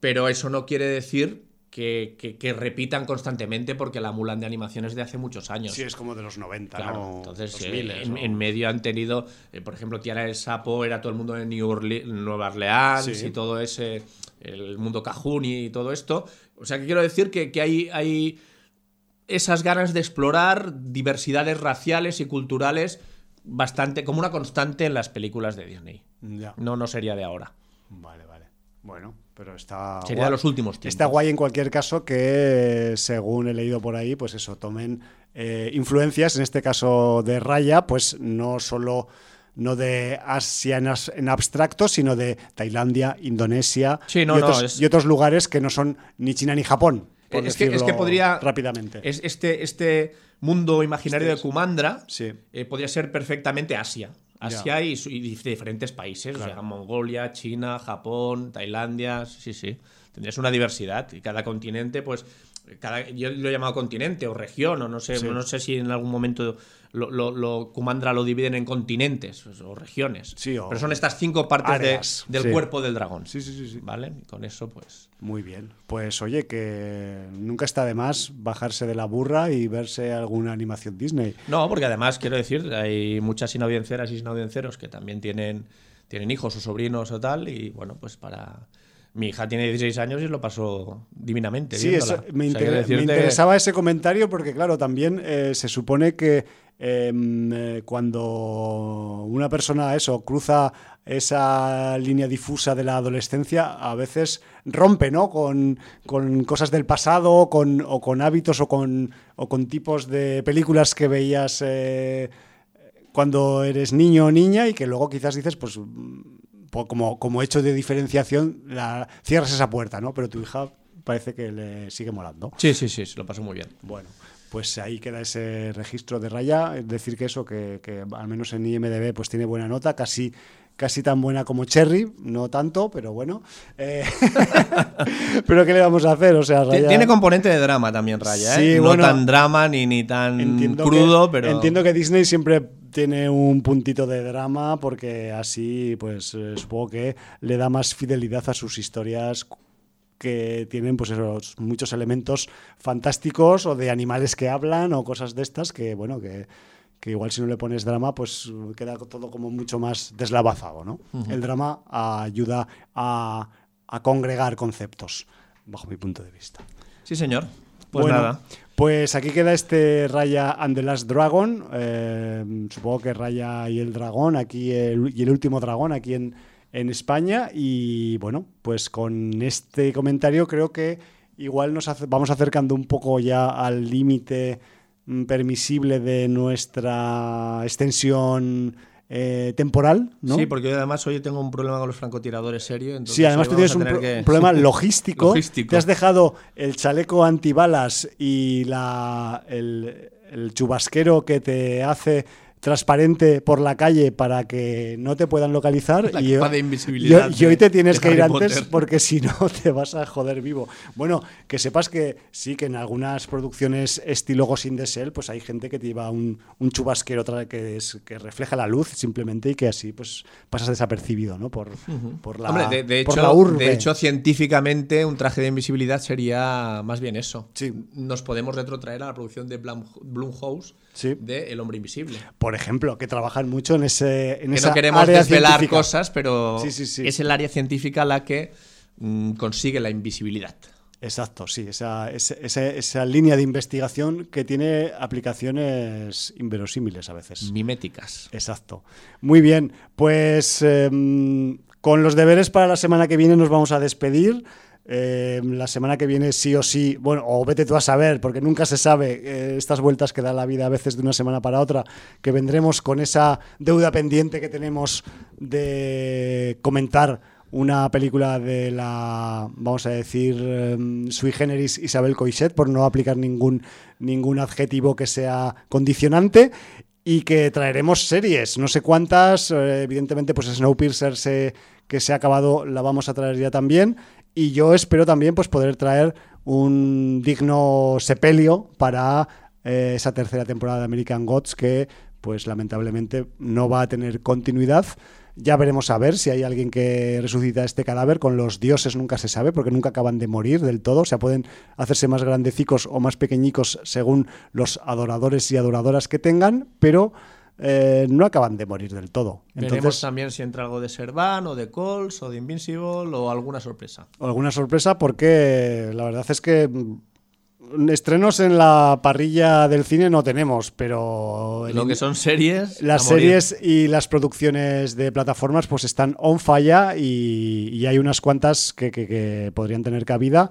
pero eso no quiere decir que, que, que, repitan constantemente porque la Mulan de animación es de hace muchos años. Sí, es como de los 90, claro, ¿no? Entonces, 2000, eh, en, medio han tenido, eh, por ejemplo, Tiara el Sapo era todo el mundo de New Orleans, Nueva Orleans Sí. y todo ese, el mundo Cajun y todo esto. O sea, que quiero decir que, que hay, hay esas ganas de explorar diversidades raciales y culturales bastante, como una constante en las películas de Disney. Ya. No, no sería de ahora. Vale, vale. Bueno, pero está. Sería de los últimos tiempos. Está guay en cualquier caso que, según he leído por ahí, pues eso, tomen eh, influencias, en este caso de Raya, pues no solo no de Asia en, as- en abstracto, sino de Tailandia, Indonesia Sí, no, y, no, otros, es- y otros lugares que no son ni China ni Japón. por Es que, es que podría. rápidamente. Es este, este mundo imaginario Este de Kumandra Sí. eh, podría ser perfectamente Asia. Asia y, diferentes países, o sea, Mongolia, China, Japón, Tailandia, sí, sí. Tendrías una diversidad y cada continente, pues, cada, yo lo he llamado continente o región, o no sé, Sí. no sé si en algún momento lo, lo- lo- Kumandra lo dividen en continentes o regiones. Sí, o Pero son estas cinco partes de- del sí. cuerpo del dragón. Sí, sí, sí, sí. ¿Vale? Y con eso, pues. Muy bien. Pues oye, que nunca está de más bajarse de la burra y verse alguna animación Disney. No, porque además, quiero decir, hay muchas sinaudiencias y sinaudienciros que también tienen, tienen hijos o sobrinos o tal, y bueno, pues para... Mi hija tiene 16 años y lo pasó divinamente. Sí, eso- me, O sea, interesaba ese comentario porque, claro, también eh, se supone que eh, eh, cuando una persona eso cruza esa línea difusa de la adolescencia, a veces rompe, ¿no? Con, con cosas del pasado, con, o con hábitos o con, o con tipos de películas que veías eh, cuando eres niño o niña y que luego quizás dices, pues mm, como, como hecho de diferenciación, la, cierras esa puerta, ¿no? Pero tu hija parece que le sigue molando. Sí, sí, sí, se lo pasó muy bien. Bueno, pues ahí queda ese registro de raya. Es decir, que eso, que, que al menos en IMDB pues tiene buena nota, casi, casi tan buena como Cherry, no tanto, pero bueno. Eh, pero ¿qué le vamos a hacer? O sea, Raya... Tiene componente de drama también, Raya, ¿eh? Sí, no bueno, tan drama ni, ni tan crudo, que, pero... Entiendo que Disney siempre tiene un puntito de drama porque así, pues eh, supongo que le da más fidelidad a sus historias que tienen pues esos muchos elementos fantásticos o de animales que hablan o cosas de estas que bueno que, que igual si no le pones drama pues queda todo como mucho más deslavazado no el drama ayuda a, a congregar conceptos bajo mi punto de vista Sí, señor. Pues bueno, nada. Pues aquí queda este Raya and the Last Dragon. eh, supongo que Raya y el dragón aquí el- y el último dragón aquí en, en España. Y bueno, pues con este comentario creo que igual nos hace- vamos acercando un poco ya al límite mm, permisible de nuestra extensión eh, temporal, ¿no? Sí, porque yo además hoy tengo un problema con los francotiradores serio. entonces Sí, además tú tienes pro- que- un problema logístico. Logístico. Te has dejado el chaleco antibalas y la, el, el chubasquero que te hace transparente por la calle para que no te puedan localizar. La y, hoy- de invisibilidad y hoy- y hoy te tienes que ir Harry antes Potter. porque si no te vas a joder vivo. Bueno, que sepas que sí, que en algunas producciones estilo Ghost in the Shell, pues hay gente que te lleva un, un chubasquero que, es, que refleja la luz simplemente y que así pues pasas desapercibido, ¿no? Por, por la, Hombre, de, de por hecho, la urbe. de hecho, científicamente, un traje de invisibilidad sería más bien eso. Sí. Nos podemos retrotraer a la producción de Blum- Blumhouse Sí. de El hombre invisible. Por ejemplo, que trabajan mucho en ese en que esa no queremos área desvelar científica. cosas, pero Sí, sí, sí. es el área científica la que mm, consigue la invisibilidad. Exacto, sí, esa, esa, esa- esa línea de investigación que tiene aplicaciones inverosímiles a veces. Miméticas. Exacto. Muy bien, pues em, con los deberes para la semana que viene nos vamos a despedir. Eh, la semana que viene sí o sí, bueno, o vete tú a saber, porque nunca se sabe eh, estas vueltas que da la vida a veces de una semana para otra, que vendremos con esa deuda pendiente que tenemos de comentar una película de la, vamos a decir, em, sui generis Isabel Coixet, por no aplicar ningún, ningún adjetivo que sea condicionante y que traeremos series, no sé cuántas, eh, evidentemente pues Snowpiercer se, que se ha acabado la vamos a traer ya también y yo espero también pues poder traer un digno sepelio para eh, esa tercera temporada de American Gods que pues lamentablemente no va a tener continuidad. Ya veremos a ver si hay alguien que resucita este cadáver. Con los dioses nunca se sabe, porque nunca acaban de morir del todo. O sea, pueden hacerse más grandecicos o más pequeñicos según los adoradores y adoradoras que tengan, pero eh, no acaban de morir del todo. Veremos Entonces, también si entra algo de Servan, o de Coles, o de Invincible, o alguna sorpresa. alguna sorpresa, porque la verdad es que mm, estrenos en la parrilla del cine no tenemos, pero Lo que son series. Las series y las producciones de plataformas pues están on y, y hay unas cuantas que, que- que podrían tener cabida.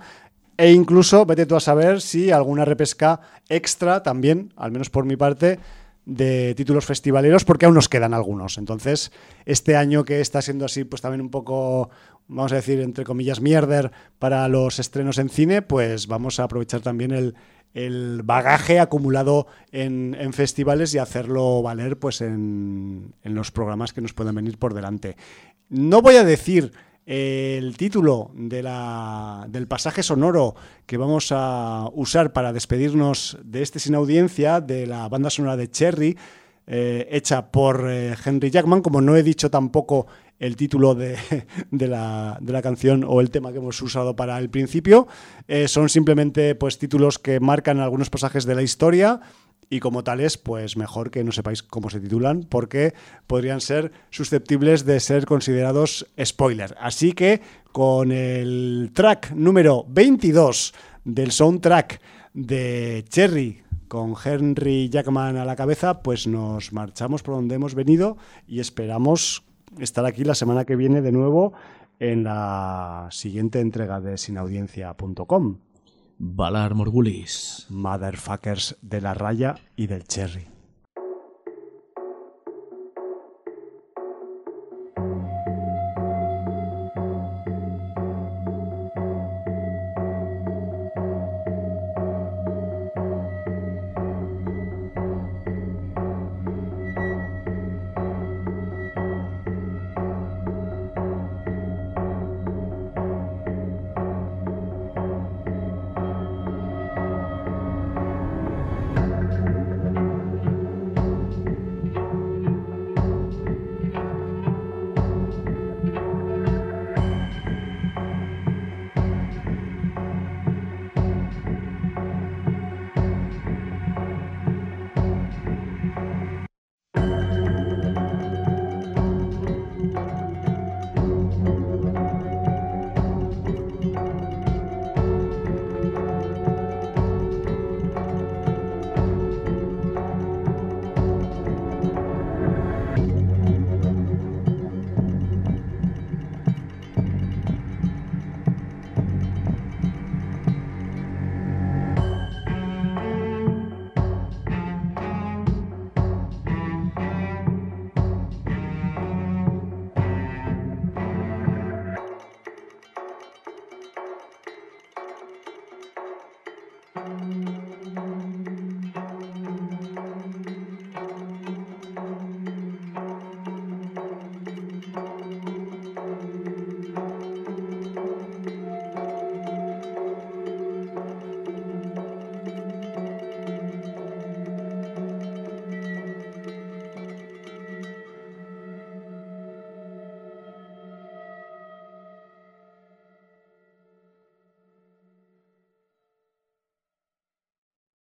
E incluso, vete tú a saber si alguna repesca extra también, al menos por mi parte, de títulos festivaleros, porque aún nos quedan algunos. Entonces, este año que está siendo así, pues también un poco, vamos a decir, entre comillas, mierder para los estrenos en cine, pues vamos a aprovechar también el, el bagaje acumulado en, en festivales y hacerlo valer pues en, en los programas que nos puedan venir por delante. No voy a decir el título de la, del pasaje sonoro que vamos a usar para despedirnos de este sin audiencia, de la banda sonora de Cherry, eh, hecha por eh, Henry Jackman, como no he dicho tampoco el título de, de la, de la canción o el tema que hemos usado para el principio. Eh, son simplemente pues, títulos que marcan algunos pasajes de la historia y como tales, pues mejor que no sepáis cómo se titulan porque podrían ser susceptibles de ser considerados spoiler. Así que con el track número 22 del soundtrack de Cherry con Henry Jackman a la cabeza, pues nos marchamos por donde hemos venido y esperamos estar aquí la semana que viene de nuevo en la siguiente entrega de sinaudiencia.com. Valar Morgulis. Motherfuckers de la raya y del cherry.